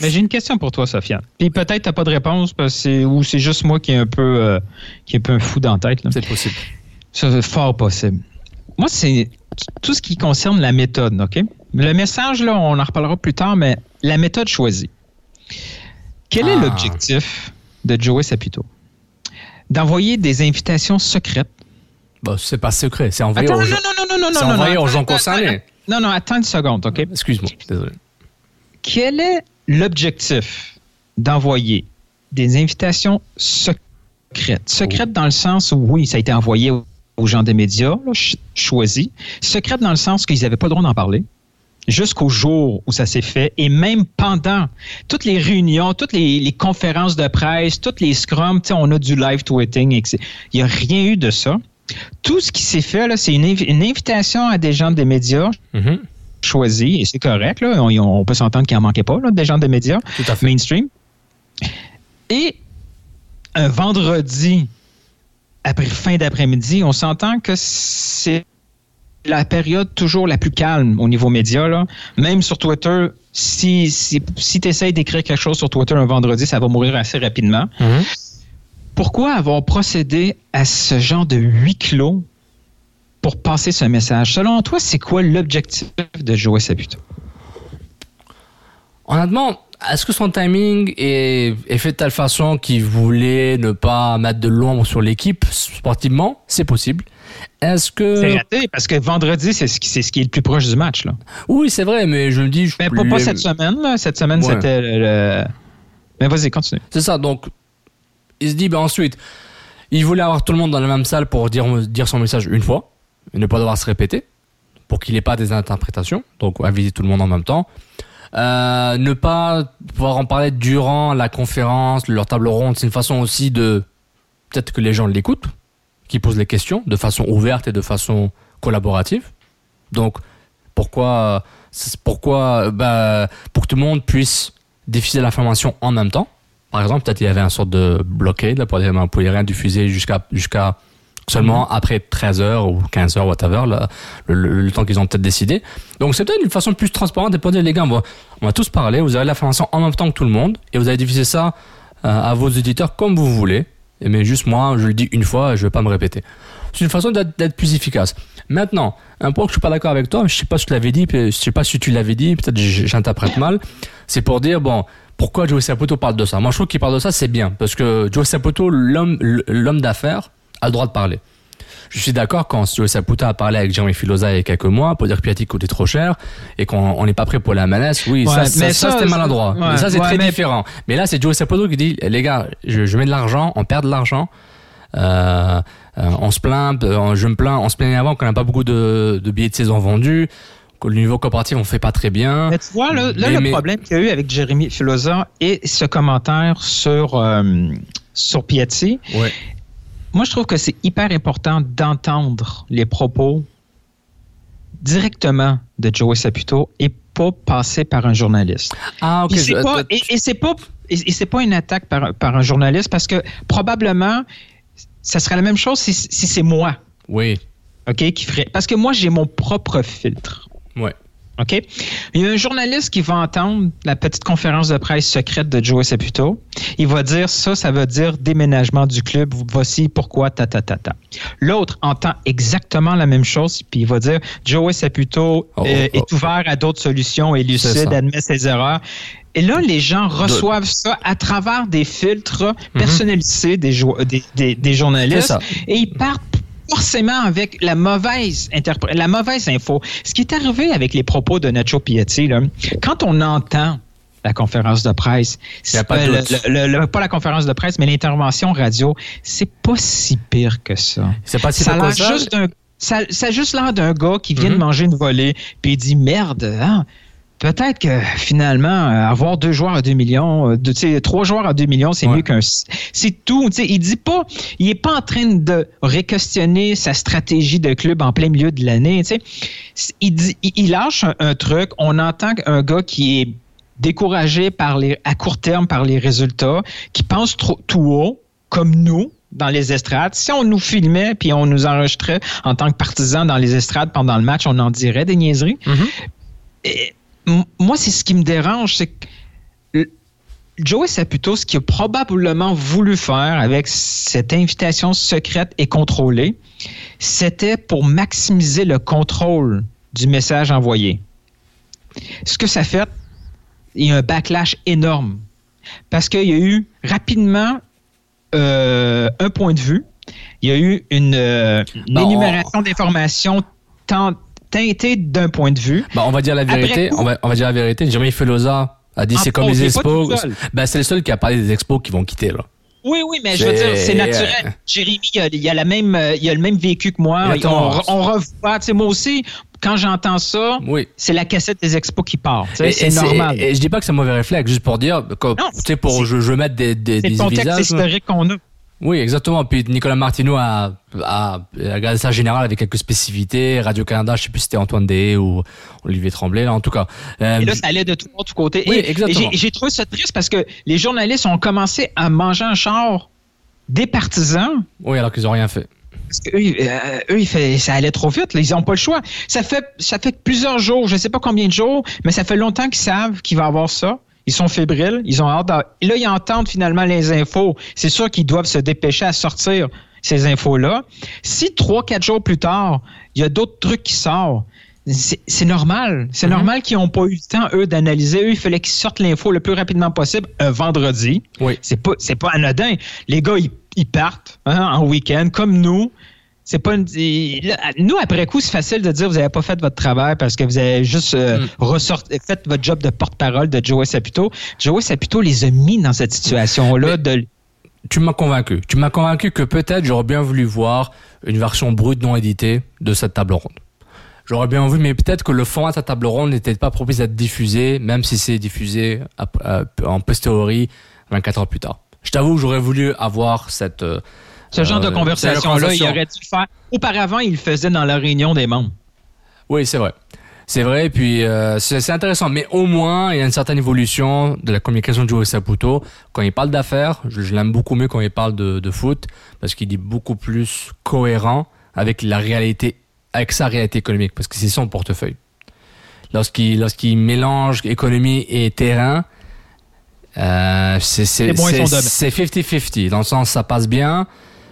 Speaker 6: Mais j'ai une question pour toi, Sofiane. Puis peut-être t'as pas de réponse parce que ou c'est juste moi qui est un peu euh, qui est un peu fou dans la tête.
Speaker 5: c'est possible.
Speaker 6: C'est fort possible. Moi, c'est tout ce qui concerne la méthode, OK? Le message, là, on en reparlera plus tard, mais la méthode choisie. Quel est
Speaker 5: Ah.
Speaker 6: l'objectif de Joey Saputo? D'envoyer des invitations secrètes.
Speaker 5: Bah, c'est pas secret, c'est envoyé
Speaker 6: Attends,
Speaker 5: aux
Speaker 6: non,
Speaker 5: gens.
Speaker 6: non, non, non, non, non,
Speaker 5: envoyé
Speaker 6: non,
Speaker 5: aux gens concernés.
Speaker 6: Non, non, attends une seconde, OK?
Speaker 5: Excuse-moi, désolé.
Speaker 6: Quel est l'objectif d'envoyer des invitations secrètes? Secrètes dans le sens où, oui, ça a été envoyé aux gens des médias, là, ch- choisi. Secrètes dans le sens qu'ils n'avaient pas le droit d'en parler. Jusqu'au jour où ça s'est fait, et même pendant toutes les réunions, toutes les, les conférences de presse, toutes les scrums, on a du live tweeting, et que c'est- il n'y a rien eu de ça. Tout ce qui s'est fait, là, c'est une, invi- une invitation à des gens des médias
Speaker 5: Mhm,
Speaker 6: choisis, et c'est correct, là, on, on peut s'entendre qu'il n'en manquait pas, là, des gens des médias
Speaker 5: Tout à fait.
Speaker 6: mainstream. Et un vendredi, après fin d'après-midi, on s'entend que c'est la période toujours la plus calme au niveau média. Là. Même sur Twitter, si, si, si tu essayes d'écrire quelque chose sur Twitter un vendredi, ça va mourir assez rapidement.
Speaker 5: Mhm.
Speaker 6: Pourquoi avoir procédé à ce genre de huis clos pour passer ce message? Selon toi, c'est quoi l'objectif de Joey Saputo?
Speaker 5: Honnêtement, est-ce que son timing est, est fait de telle façon qu'il voulait ne pas mettre de l'ombre sur l'équipe sportivement? C'est possible. Est-ce que.
Speaker 6: C'est raté parce que vendredi, c'est ce, qui, c'est ce qui est le plus proche du match. Là.
Speaker 5: Oui, c'est vrai, mais je me dis. je-
Speaker 6: Mais pas, cette semaine. Là. Cette semaine,
Speaker 5: Ouais.
Speaker 6: c'était le, Mais vas-y, continue.
Speaker 5: C'est ça, donc il se dit, ben ensuite, il voulait avoir tout le monde dans la même salle pour dire, dire son message une fois, et ne pas devoir se répéter, pour qu'il n'ait pas des interprétations, donc inviter tout le monde en même temps. Euh, ne pas pouvoir en parler durant la conférence, leur table ronde, c'est une façon aussi de peut-être que les gens l'écoutent, qui posent les questions de façon ouverte et de façon collaborative. Donc pourquoi pourquoi bah, pour que tout le monde puisse diffuser l'information en même temps. Par exemple, peut-être il y avait un sorte de blockade là pour dire on pouvait rien diffuser jusqu'à jusqu'à seulement après 13 heures ou 15 heures whatever là, le, le- le temps qu'ils ont peut-être décidé. Donc c'est peut-être une façon plus transparente de pas dire les gars, on va tous parler, vous avez l'information en même temps que tout le monde et vous allez diffuser ça euh, à vos auditeurs comme vous voulez. Mais juste moi, je le dis une fois, je vais pas me répéter. C'est une façon d'être plus efficace. Maintenant, un point que je suis pas d'accord avec toi, je sais pas si tu l'avais dit, je sais pas si tu l'avais dit, peut-être j'interprète mal. C'est pour dire bon, pourquoi Joe Saputo parle de ça? Moi, je trouve qu'il parle de ça, c'est bien parce que Joe Saputo, l'homme d'affaires, a le droit de parler. Je suis d'accord quand Joe Saputo a parlé avec Jeremy Filosa il y a quelques mois pour dire que Piatti coûtait trop cher et qu'on on n'est pas prêt pour la menace. Oui,
Speaker 6: Ouais,
Speaker 5: ça, c'était maladroit.
Speaker 6: ouais,
Speaker 5: mais ça, c'est
Speaker 6: ouais,
Speaker 5: très
Speaker 6: mais-
Speaker 5: différent. Mais là, c'est Joe Saputo qui dit les gars, je, je mets de l'argent, on perd de l'argent. Euh, euh, on se plaint, euh, je me plains, on se plaignait avant qu'on n'a pas beaucoup de, de billets de saison vendus, que le niveau coopératif on fait pas très bien.
Speaker 6: Mais tu vois, là, là,
Speaker 5: Mais-
Speaker 6: le
Speaker 5: mais-
Speaker 6: problème qu'il y a eu avec Jérémy Filosa et ce commentaire sur, euh, sur Piatti,
Speaker 5: Ouais.
Speaker 6: Moi, je trouve que c'est hyper important d'entendre les propos directement de Joey Saputo et pas passer par un journaliste.
Speaker 5: Ah ok. Je-
Speaker 6: pas- et, et c'est pas et, et c'est pas une attaque par, par un journaliste parce que probablement ça serait la même chose si, si c'est moi,
Speaker 5: Oui.
Speaker 6: ok, qui ferait. Parce que moi j'ai mon propre filtre.
Speaker 5: Ouais.
Speaker 6: OK? Il y a un journaliste qui va entendre la petite conférence de presse secrète de Joey Saputo. Il va dire ça, ça veut dire déménagement du club. Voici pourquoi, ta, ta, ta, ta. L'autre entend exactement la même chose, puis il va dire Joey Saputo
Speaker 5: Oh,
Speaker 6: euh,
Speaker 5: oh,
Speaker 6: est ouvert à d'autres solutions, est lucide, admet ses erreurs. Et là, les gens reçoivent ça à travers des filtres personnalisés des, des, des- des journalistes
Speaker 5: Mhm.
Speaker 6: Et ils partent forcément avec la mauvaise la mauvaise info. Ce qui est arrivé avec les propos de Nacho Piatti, là, quand on entend la conférence de presse,
Speaker 5: pas de
Speaker 6: euh,
Speaker 5: doute.
Speaker 6: le- le- le- pas la conférence de presse, mais l'intervention radio, c'est pas si pire que ça.
Speaker 5: C'est pas si
Speaker 6: ça
Speaker 5: pire que ça.
Speaker 6: juste d'un ça, ça a juste l'air d'un gars qui vient
Speaker 5: Mhm.
Speaker 6: de manger une volée, puis il dit merde, hein, peut-être que finalement, euh, avoir deux joueurs à 2 millions, euh, de- tu sais, trois joueurs à 2 millions, c'est
Speaker 5: Ouais.
Speaker 6: mieux qu'un. C'est tout. tu sais, Il dit pas, il est pas en train de réquestionner sa stratégie de club en plein milieu de l'année. Il, dit, il, lâche un, un truc, on entend un gars qui est découragé par les, à court terme par les résultats, qui pense trop, tout haut, comme nous, dans les estrades. Si on nous filmait puis on nous enregistrait en tant que partisans dans les estrades pendant le match, on en dirait des niaiseries.
Speaker 5: Mhm.
Speaker 6: Et, m- moi, c'est ce qui me dérange, c'est que Joey Saputo, ce qu'il a probablement voulu faire avec cette invitation secrète et contrôlée, c'était pour maximiser le contrôle du message envoyé. Ce que ça fait, il y a un backlash énorme. Parce qu'il y a eu rapidement euh, un point de vue, il y a eu une, euh, une énumération d'informations tant- teintées d'un point de vue.
Speaker 5: Bah, on va dire la
Speaker 6: Après
Speaker 5: vérité.
Speaker 6: coup-
Speaker 5: On va, on va dire la vérité. Jeremy Filosa a dit
Speaker 6: Ah,
Speaker 5: c'est comme les
Speaker 6: c'est
Speaker 5: expos. Bah, c'est le seul qui a parlé des expos qui vont quitter là.
Speaker 6: Oui, oui, mais je veux
Speaker 5: C'est-
Speaker 6: dire, c'est naturel. Jérémy, il a, il a la même, il a le même vécu que moi. On, on revoit. Tu sais, moi aussi, quand j'entends ça,
Speaker 5: Oui.
Speaker 6: c'est la cassette des expos qui part.
Speaker 5: Et-
Speaker 6: C'est
Speaker 5: et
Speaker 6: normal.
Speaker 5: Et, je dis pas que c'est un mauvais réflexe, juste pour dire, comme,
Speaker 6: Non,
Speaker 5: pour
Speaker 6: c'est-
Speaker 5: je, je mettre des, des,
Speaker 6: C'est
Speaker 5: des visages.
Speaker 6: historique qu'on a.
Speaker 5: Oui, exactement. Puis Nicolas Martineau a, a, a regardé ça général avec quelques spécificités. Radio Canada, je sais plus si c'était Antoine Deshaies ou Olivier Tremblay, là, en tout cas. Euh,
Speaker 6: Et là, ça allait de tout tout côté.
Speaker 5: Oui,
Speaker 6: Et-
Speaker 5: exactement.
Speaker 6: et j'ai- trouvé ça triste parce que les journalistes ont commencé à manger un char des partisans
Speaker 5: oui, alors qu'ils ont rien fait.
Speaker 6: parce que eux, euh, eux, il fait, ça allait trop vite. Là. Ils n'ont pas le choix. Ça fait, ça fait plusieurs jours, je ne sais pas combien de jours, mais ça fait longtemps qu'ils savent qu'il va avoir ça. Ils sont fébriles, ils ont hâte. Et là, ils entendent finalement les infos. C'est sûr qu'ils doivent se dépêcher à sortir ces infos-là. Si trois, quatre jours plus tard, il y a d'autres trucs qui sortent, c'est normal. C'est
Speaker 5: Mhm.
Speaker 6: normal qu'ils n'ont pas eu le temps, eux, d'analyser. Eux, il fallait qu'ils sortent l'info le plus rapidement possible un vendredi.
Speaker 5: Oui.
Speaker 6: C'est pas, pas anodin. Les gars, ils, ils partent hein, en week-end, comme nous. C'est pas une- nous après coup c'est facile de dire vous avez pas fait votre travail parce que vous avez juste euh,
Speaker 5: Mm.
Speaker 6: ressorti- fait votre job de porte-parole de Joey Saputo. Joey Saputo les a mis dans cette situation là de
Speaker 5: Tu m'as convaincu. Tu m'as convaincu que peut-être j'aurais bien voulu voir une version brute non éditée de cette table ronde. J'aurais bien vu, mais peut-être que le format de cette table ronde n'était pas propice à être diffusé, même si c'est diffusé en posteriori 24 heures plus tard. Je t'avoue que j'aurais voulu avoir cette... euh,
Speaker 6: ce genre
Speaker 5: euh,
Speaker 6: de
Speaker 5: cette
Speaker 6: conversation là, il
Speaker 5: conversation.
Speaker 6: aurait dû le faire. Auparavant, il le faisait dans la réunion des membres.
Speaker 5: Oui, c'est vrai. C'est vrai, et puis euh, c'est intéressant. Mais au moins, il y a une certaine évolution de la communication de Joe Saputo. Quand il parle d'affaires, je, je l'aime beaucoup mieux quand il parle de, de foot, parce qu'il est beaucoup plus cohérent avec la réalité, avec sa réalité économique, parce que c'est son portefeuille. Lorsqu'il lorsqu'il mélange économie et terrain, euh, c'est 50-50. Dans le sens, ça passe bien.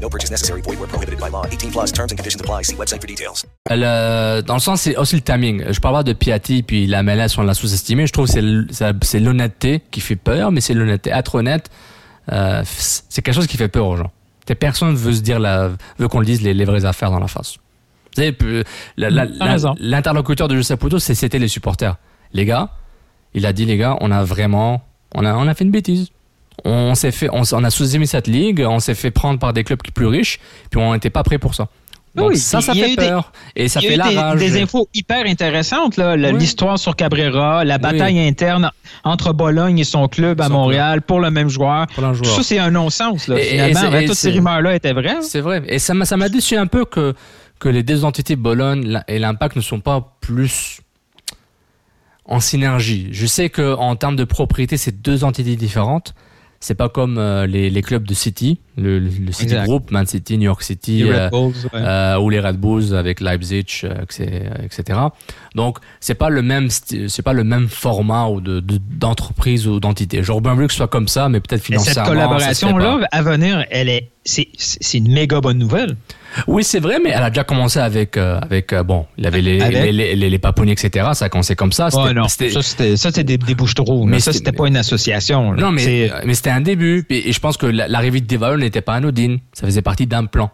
Speaker 8: No purchase necessary. Void were prohibited by law. 18 plus terms and conditions apply. See website for details.
Speaker 5: Elle, euh, dans le sens, c'est aussi le timing. Je parle pas de Piatti puis la MLS, on l'a sous-estimé. Je trouve que c'est l'honnêteté qui fait peur, mais c'est l'honnêteté. Être honnête, euh, c'est quelque chose qui fait peur aux gens. Personne veut se dire la, veut qu'on le dise les, les vraies affaires dans la face. Vous savez, peu- la- la-
Speaker 6: T'as
Speaker 5: la-
Speaker 6: raison.
Speaker 5: l'interlocuteur de José Puto, c'est- c'était les supporters. Les gars, il a dit les gars, on a vraiment, on a, on a fait une bêtise. On s'est fait, on, a sous-estimé cette ligue, on s'est fait prendre par des clubs qui plus riches, puis on n'était pas prêt pour ça. Donc
Speaker 6: Oui,
Speaker 5: ça, ça fait
Speaker 6: des-
Speaker 5: peur. et ça fait la
Speaker 6: des,
Speaker 5: rage.
Speaker 6: des infos hyper intéressantes, là,
Speaker 5: Oui.
Speaker 6: l'histoire sur Cabrera, la bataille interne entre Bologne et son club à
Speaker 5: Son
Speaker 6: Montréal pour le même joueur.
Speaker 5: Pour
Speaker 6: Tout ça, c'est un non-sens. là,
Speaker 5: Et-
Speaker 6: Finalement, toutes ces rumeurs-là étaient vraies.
Speaker 5: C'est vrai. Et ça m'a, ça m'a déçu un peu que, que les deux entités Bologne et l'Impact ne sont pas plus en synergie. Je sais que en termes de propriété, c'est deux entités différentes. C'est pas comme euh, les, les clubs de City, le, le City
Speaker 6: Exact.
Speaker 5: Group, Man City, New York City,
Speaker 6: Les
Speaker 5: euh,
Speaker 6: Bulls, ouais.
Speaker 5: euh, ou les Red Bulls avec Leipzig, etc. Donc c'est pas le même, c'est pas le même format ou de, de- d'entreprise ou d'entité. J'aurais bien voulu que ce soit comme ça, mais peut-être
Speaker 6: cette
Speaker 5: financièrement. ça se fait pas.
Speaker 6: collaboration-là, à venir, elle est, c'est, une méga bonne nouvelle.
Speaker 5: Oui, c'est vrai, mais elle a déjà commencé avec, euh, avec euh, bon, il avait les,
Speaker 6: Avec?
Speaker 5: les, les, les, les paponniers, etc. Ça a commencé comme ça. C'était-
Speaker 6: non, ça, c'était, ça, c'était des, des bouches-trous. Mais
Speaker 5: Mais
Speaker 6: ça,
Speaker 5: c'était-
Speaker 6: pas une association. là.
Speaker 5: non, mais,
Speaker 6: C'est-
Speaker 5: mais c'était un début. Et je pense que la- l'arrivée de Devaul n'était pas anodine. Ça faisait partie d'un plan.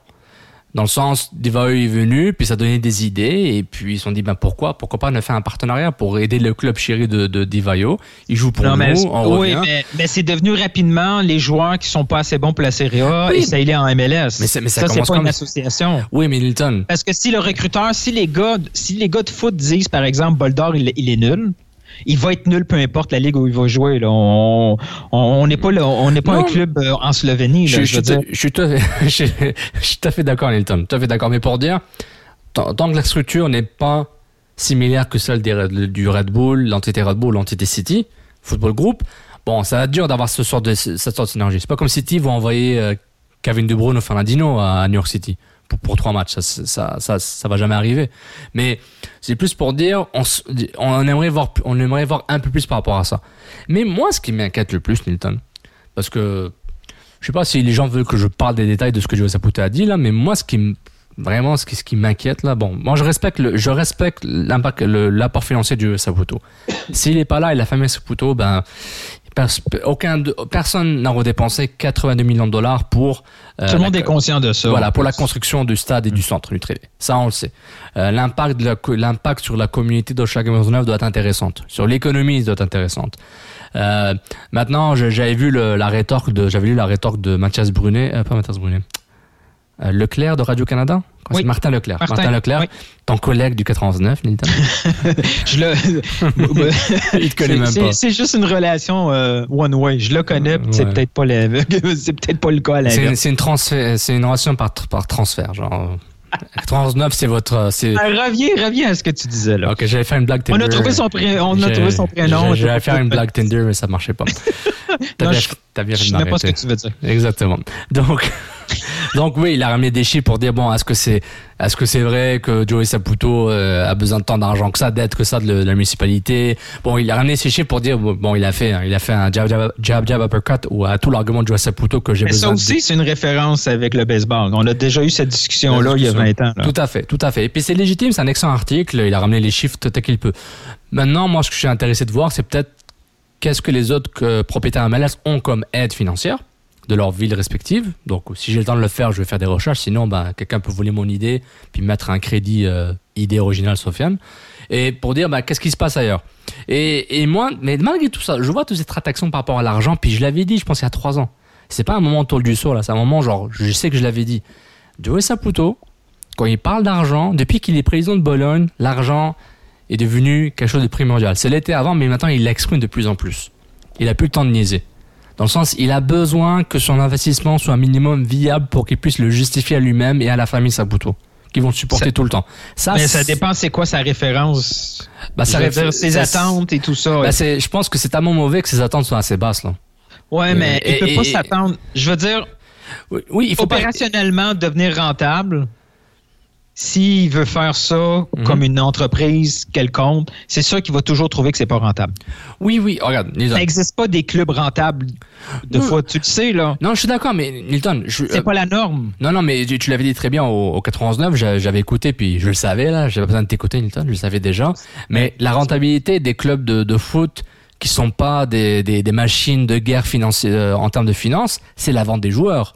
Speaker 5: Dans le sens, Devaul est venu, puis ça donnait des idées, et puis ils se sont dit, ben pourquoi, pourquoi pas ne faire un partenariat pour aider le club chéri de, de Divayo. Il joue pour
Speaker 6: Non,
Speaker 5: nous,
Speaker 6: mais,
Speaker 5: on
Speaker 6: oui,
Speaker 5: revient.
Speaker 6: mais, mais c'est devenu rapidement les joueurs qui sont pas assez bons pour la Serie A
Speaker 5: Oui.
Speaker 6: et ça il est en MLS.
Speaker 5: Mais ça
Speaker 6: ça c'est pas
Speaker 5: comme-
Speaker 6: une association.
Speaker 5: Oui, mais Nilton,
Speaker 6: Parce que si le recruteur, si les gars, si les gars de foot disent par exemple Boldor il, il est nul, il va être nul peu importe la ligue où il va jouer. Là. On n'est pas là- on n'est pas
Speaker 5: Non.
Speaker 6: un club euh, en Slovénie.
Speaker 5: je,
Speaker 6: Là,
Speaker 5: je,
Speaker 6: je veux
Speaker 5: suis- je tout à fait- je, je suis tout à fait d'accord, Nilton. Tout à fait d'accord. Mais pour dire, tant, tant que la structure n'est pas similaire que celle des du Red Bull, l'entité Red Bull, l'entité City, Football Group, bon, ça va être dur d'avoir ce sort de, cette sorte de synergie. C'est pas comme City vont envoyer euh, Kevin De Bruyne ou Fernandinho à New York City pour, trois matchs. Ça, ça, ça, ça va jamais arriver. Mais c'est plus pour dire, on, on aimerait voir, on aimerait voir un peu plus par rapport à ça. Mais moi, ce qui m'inquiète le plus, Nilton, parce que je sais pas si les gens veulent que je parle des détails de ce que Joe Saputo a dit là, mais moi, ce qui me, vraiment ce qui, ce qui m'inquiète là. Bon, moi je respecte le, je respecte l'impact, l'apport financier du Saputo. S'il est pas là et la famille Saputo, ben aucun, de- personne n'a redépensé 82 millions de dollars pour. euh,
Speaker 6: Tout le
Speaker 5: la-
Speaker 6: monde est conscient de ça.
Speaker 5: Voilà, pour la construction du stade et du centre Nutrilé. Ça, on le sait. Euh, l'impact, de la sur la communauté d'Oshaga Maisonneuve doit être intéressante. Sur l'économie, doit être intéressante. Euh, maintenant, j'avais vu le- la rétorque de, j'avais lu la rétorque de Mathias Brunet, euh, pas Mathias Brunet, Leclerc de Radio Canada.
Speaker 6: Oui.
Speaker 5: Martin Leclerc.
Speaker 6: Martin,
Speaker 5: Martin, Leclerc,
Speaker 6: oui.
Speaker 5: ton collègue du 99, Nilton.
Speaker 6: Je le.
Speaker 5: Il te connaît même pas.
Speaker 6: C'est juste une relation euh, one way. Je le connais, puis c'est
Speaker 5: Ouais.
Speaker 6: peut-être pas le, c'est peut-être pas le cas à
Speaker 5: C'est une, relation par, tr- par transfert, genre. 99, c'est votre, c'est,
Speaker 6: Ah, reviens, reviens à ce que tu disais là.
Speaker 5: ok, j'allais faire une blague
Speaker 6: On
Speaker 5: Tinder.
Speaker 6: a trouvé son, pré- on a trouvé son prénom.
Speaker 5: J'allais faire une blague Tinder, mais ça marchait pas. T'as bien,
Speaker 6: je-
Speaker 5: bien fait
Speaker 6: Je sais pas ce que tu veux dire.
Speaker 5: Exactement. Donc, donc oui, il a ramené des chiffres pour dire bon, est-ce que c'est, est-ce que c'est vrai que Joey Saputo euh, a besoin de tant d'argent que ça, d'aide que ça de, la municipalité? Bon, il a ramené ces chiffres pour dire bon, il a fait, il a fait un jab jab jab, jab uppercut ou à tout l'argument de Joey Saputo que j'ai
Speaker 6: Mais ça
Speaker 5: besoin.
Speaker 6: aussi,
Speaker 5: de...
Speaker 6: c'est une référence avec le baseball. On a déjà eu cette discussion-là il y a 20 ans. là.
Speaker 5: Tout à fait, tout à fait. Et puis c'est légitime, c'est un excellent article. Il a ramené les chiffres tel qu'il peut. Maintenant, moi, ce que je suis intéressé de voir, c'est peut-être qu'est-ce que les autres euh, propriétaires MLS ont comme aide financière de leur ville respective. Donc, si j'ai le temps de le faire, je vais faire des recherches. Sinon, ben, quelqu'un peut voler mon idée puis mettre un crédit euh, idée originale Sofiane. Et pour dire, ben, qu'est-ce qui se passe ailleurs? Et, et moi, mais malgré tout ça, je vois toutes ces transactions par rapport à l'argent. Puis je l'avais dit, je pense, il y a trois ans. C'est pas un moment tôle du saut, là. C'est un moment, genre, je sais que je l'avais dit. Joey Saputo, quand il parle d'argent, depuis qu'il est président de Bologne, l'argent est devenu quelque chose de primordial. C'est l'était avant, mais maintenant il l'exprime de plus en plus. Il a plus le temps de niaiser. Dans le sens, il a besoin que son investissement soit un minimum viable pour qu'il puisse le justifier à lui-même et à la famille Saputo, qui vont le supporter
Speaker 6: Ça-
Speaker 5: tout le temps. Ça,
Speaker 6: Mais ça dépend, c'est quoi sa référence?
Speaker 5: bah, ça réfé-
Speaker 6: dire, ses attentes et tout ça.
Speaker 5: bah, je pense que c'est tellement mauvais que ses attentes sont assez basses. Là.
Speaker 6: ouais, mais
Speaker 5: et-
Speaker 6: il peut
Speaker 5: et-
Speaker 6: pas s'attendre. Je veux dire,
Speaker 5: Oui, il faut pas.
Speaker 6: opérationnellement, devenir rentable, s'il veut faire ça
Speaker 5: Mhm.
Speaker 6: comme une entreprise quelconque, c'est sûr qu'il va toujours trouver que c'est pas rentable.
Speaker 5: Oui, oui, regarde, Nilton.
Speaker 6: Ça n'existe pas des clubs rentables de
Speaker 5: Non.
Speaker 6: fois, tu le sais, là.
Speaker 5: Non, je suis d'accord, mais Nilton, je,
Speaker 6: C'est
Speaker 5: euh,
Speaker 6: pas la norme.
Speaker 5: Non, non, mais tu, tu l'avais dit très bien au, au 99, j'a- j'avais écouté, puis je le savais, là, j'avais pas besoin de t'écouter, Nilton, je le savais déjà. Mais la rentabilité des clubs de, de foot qui sont pas des, des, des machines de guerre financière euh, en termes de finances, c'est la vente des joueurs.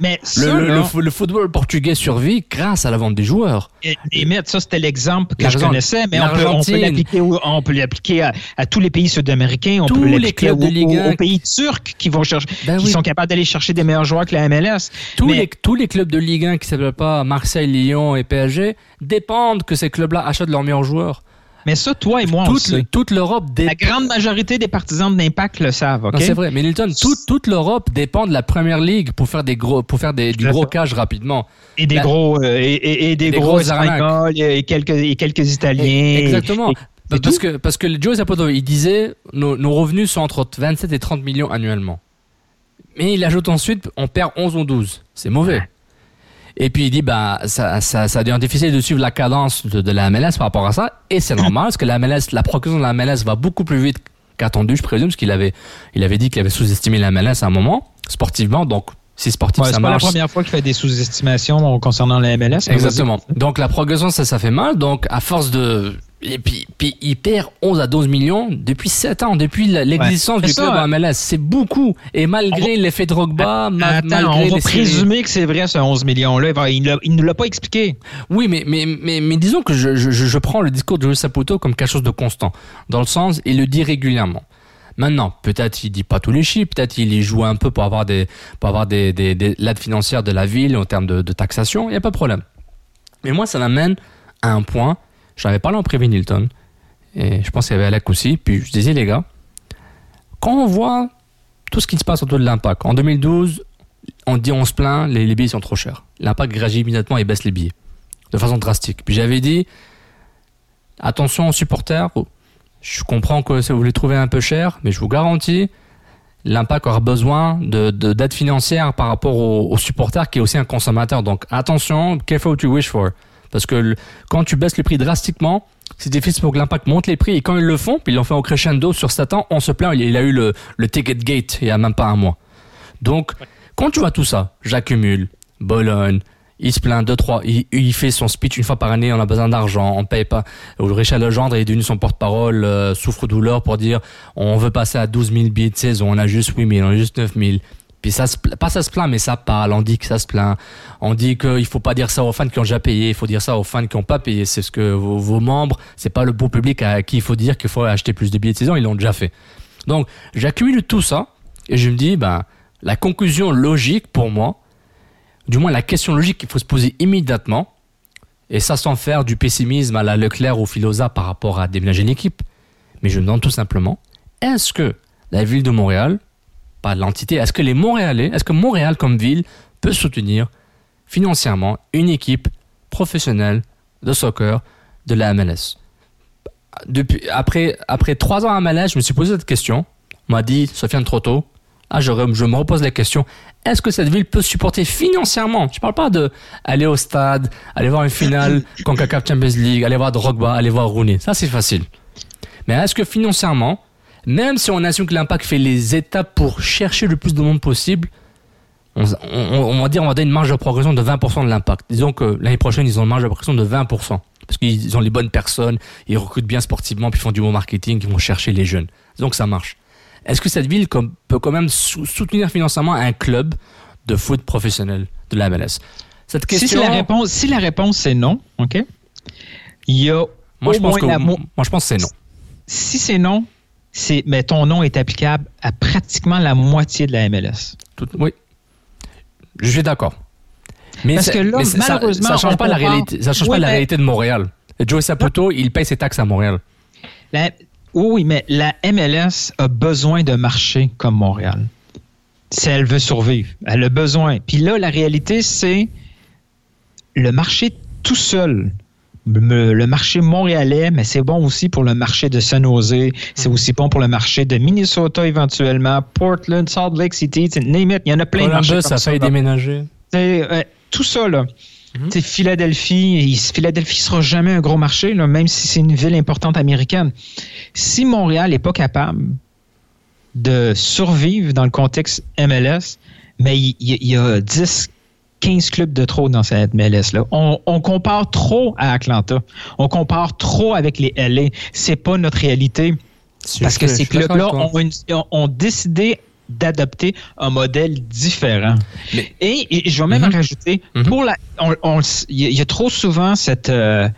Speaker 6: Mais
Speaker 5: Le,
Speaker 6: ça,
Speaker 5: le,
Speaker 6: là,
Speaker 5: le fo- le football portugais survit grâce à la vente des joueurs.
Speaker 6: Et, et Matt, ça c'était l'exemple que je connaissais, mais on peut, on peut
Speaker 5: l'Argentine.
Speaker 6: l'appliquer, au- on peut l'appliquer à, à tous les pays sud-américains, on
Speaker 5: Tous
Speaker 6: peut l'appliquer aux,
Speaker 5: de Ligue
Speaker 6: aux-
Speaker 5: 1.
Speaker 6: aux pays turcs qui vont chercher,
Speaker 5: Ben
Speaker 6: qui
Speaker 5: oui.
Speaker 6: sont capables d'aller chercher des meilleurs joueurs que la MLS.
Speaker 5: Tous,
Speaker 6: Mais-
Speaker 5: les, tous les clubs de Ligue 1 qui s'appellent pas Marseille, Lyon et PSG dépendent que ces clubs-là achètent leurs meilleurs joueurs.
Speaker 6: Mais ça, toi et moi, on le
Speaker 5: Toute,
Speaker 6: sait.
Speaker 5: toute l'Europe dépend.
Speaker 6: La grande majorité des partisans de l'Impact le savent, OK?
Speaker 5: Non, c'est vrai, mais Nilton, toute, toute l'Europe dépend de la première ligue pour faire des gros, pour faire des, du gros cash rapidement.
Speaker 6: Et des
Speaker 5: La-
Speaker 6: gros, euh, et, et- et des
Speaker 5: Des
Speaker 6: gros. Espagnols et quelques, et quelques Italiens.
Speaker 5: Exactement.
Speaker 6: Et-
Speaker 5: parce
Speaker 6: tout.
Speaker 5: que, parce que Joe Saputo, il disait, nos, nos revenus sont entre 27 et 30 millions annuellement. Mais il ajoute ensuite, on perd 11 ou 12. C'est mauvais. Et puis il dit, bah, ça, ça, ça devient difficile de suivre la cadence de, de la MLS par rapport à ça. Et c'est normal, parce que la MLS, la progression de la MLS va beaucoup plus vite qu'attendu, je présume, parce qu'il avait, il avait dit qu'il avait sous-estimé la MLS à un moment, sportivement. Donc, si sportif,
Speaker 6: Ouais,
Speaker 5: ça
Speaker 6: c'est pas la
Speaker 5: marche.
Speaker 6: première fois qu'il fait des sous-estimations concernant la MLS.
Speaker 5: Exactement. Donc la progression, ça, ça fait mal. Donc à force de... Et puis, puis il perd 11 à 12 millions depuis 7 ans, depuis l'existence du
Speaker 6: ça,
Speaker 5: club en MLS. C'est beaucoup. Et malgré l'effet Drogba, ma-
Speaker 6: Attends,
Speaker 5: malgré
Speaker 6: on va
Speaker 5: séries-
Speaker 6: présumer que c'est vrai ce 11 millions-là. Il Il ne l'a pas expliqué.
Speaker 5: Oui, mais, mais, mais, mais disons que je, je, je je prends le discours de Joe Saputo comme quelque chose de constant. Dans le sens, il le dit régulièrement. Maintenant, peut-être il dit pas tous les chiffres, peut-être il y joue un peu pour avoir des, pour avoir des, des, des l'aide financière de la ville en termes de, de taxation, il n'y a pas de problème. Mais moi, ça m'amène à un point, j'en avais parlé en privé Nilton, et je pense qu'il y avait Alec aussi, puis je disais les gars, quand on voit tout ce qui se passe autour de l'impact, en 2012, on dit on se plaint, les, billets sont trop chers. L'impact réagit immédiatement et baisse les billets de façon drastique. Puis j'avais dit, attention aux supporters, je comprends que vous les trouvez un peu cher, mais je vous garantis, l'impact aura besoin de, de- d'aide financière par rapport aux, aux supporters qui est aussi un consommateur. Donc attention, careful what you wish for. Parce que le- quand tu baisses le prix drastiquement, c'est difficile pour que l'impact monte les prix. Et quand ils le font, puis ils l'ont fait au crescendo sur 7 ans, on se plaint, il, a eu le, le ticket gate il y a même pas un mois. Donc, quand tu vois tout ça, j'accumule, Bologne, il se plaint deux trois, il, il fait son speech une fois par année, on a besoin d'argent, on paye pas. Richard Legendre est devenu son porte-parole, euh, souffre-douleur pour dire on veut passer à 12 000 billets de saison, on a juste 8 000, on a juste 9 000. Puis ça se, pas ça se plaint, mais ça parle. On dit que ça se plaint. On dit qu'il faut pas dire ça aux fans qui ont déjà payé. Il faut dire ça aux fans qui ont pas payé. C'est ce que vos, vos membres, c'est pas le beau public à qui il faut dire qu'il faut acheter plus de billets de saison. Ils l'ont déjà fait. Donc, j'accumule tout ça et je me dis, ben, la conclusion logique pour moi, du moins la question logique qu'il faut se poser immédiatement, et ça sans faire du pessimisme à la Leclerc ou Filosa par rapport à déménager une équipe, mais je me demande tout simplement, est-ce que la ville de Montréal, pas l'entité, est-ce que les Montréalais, est-ce que Montréal comme ville peut soutenir financièrement une équipe professionnelle de soccer de la MLS Depuis, après, après trois ans à MLS, je me suis posé cette question. On m'a dit, Sofiane, trop tôt. Ah, je, je me repose la question. Est-ce que cette ville peut supporter financièrement? Je parle pas de aller au stade, aller voir une finale CONCACAF Champions League, aller voir Drogba, aller voir Rooney. Ça, c'est facile. Mais est-ce que financièrement, même si on assume que l'impact fait les étapes pour chercher le plus de monde possible, on, on- on va dire on va donner une marge de progression de 20% de l'impact. Disons que l'année prochaine, ils ont une marge de progression de 20%. Parce qu'ils ont les bonnes personnes, ils recrutent bien sportivement, puis ils font du bon marketing, ils vont chercher les jeunes. Donc ça marche. Est-ce que cette ville peut quand même sou- soutenir financièrement un club de foot professionnel de la MLS? Cette question.
Speaker 6: Si, la réponse, si la réponse c'est non, OK? Il y a
Speaker 5: Moi,
Speaker 6: au
Speaker 5: je pense
Speaker 6: moins
Speaker 5: que,
Speaker 6: la mo-
Speaker 5: moi, je pense que c'est non.
Speaker 6: Si c'est non, c'est mais ton nom est applicable à pratiquement la moitié de la MLS.
Speaker 5: Tout- oui. Je suis d'accord. Mais,
Speaker 6: Parce que là,
Speaker 5: mais
Speaker 6: malheureusement,
Speaker 5: ça, change
Speaker 6: on
Speaker 5: pas la
Speaker 6: compare-
Speaker 5: réalité. Ça change
Speaker 6: Oui,
Speaker 5: pas la réalité de Montréal. Joey Saputo, il paye ses taxes à Montréal.
Speaker 6: La- oui, mais la MLS a besoin de marcher comme Montréal. Si elle veut survivre, elle a besoin. Puis là, la réalité, c'est le marché tout seul. Le marché montréalais, mais c'est bon aussi pour le marché de San Jose. C'est
Speaker 5: Mm.
Speaker 6: aussi bon pour le marché de Minnesota éventuellement, Portland, Salt Lake City, name it. Il y en a plein de marchés comme ça. là.
Speaker 5: déménager.
Speaker 6: Euh, tout ça, là. Sais, Philadelphie, il- Philadelphie sera jamais un gros marché, là, même si c'est une ville importante américaine. Si Montréal n'est pas capable de survivre dans le contexte MLS, mais il, il y a 10, 15 clubs de trop dans cette MLS-là. On, on compare trop à Atlanta. On compare trop avec les LA. C'est pas notre réalité. Parce que ces clubs-là ont, une- ont- ont décidé d'adopter un modèle différent. Et, et je vais même
Speaker 5: Mhm.
Speaker 6: rajouter, pour la, on- on il y, a- il y a trop souvent cette, euh,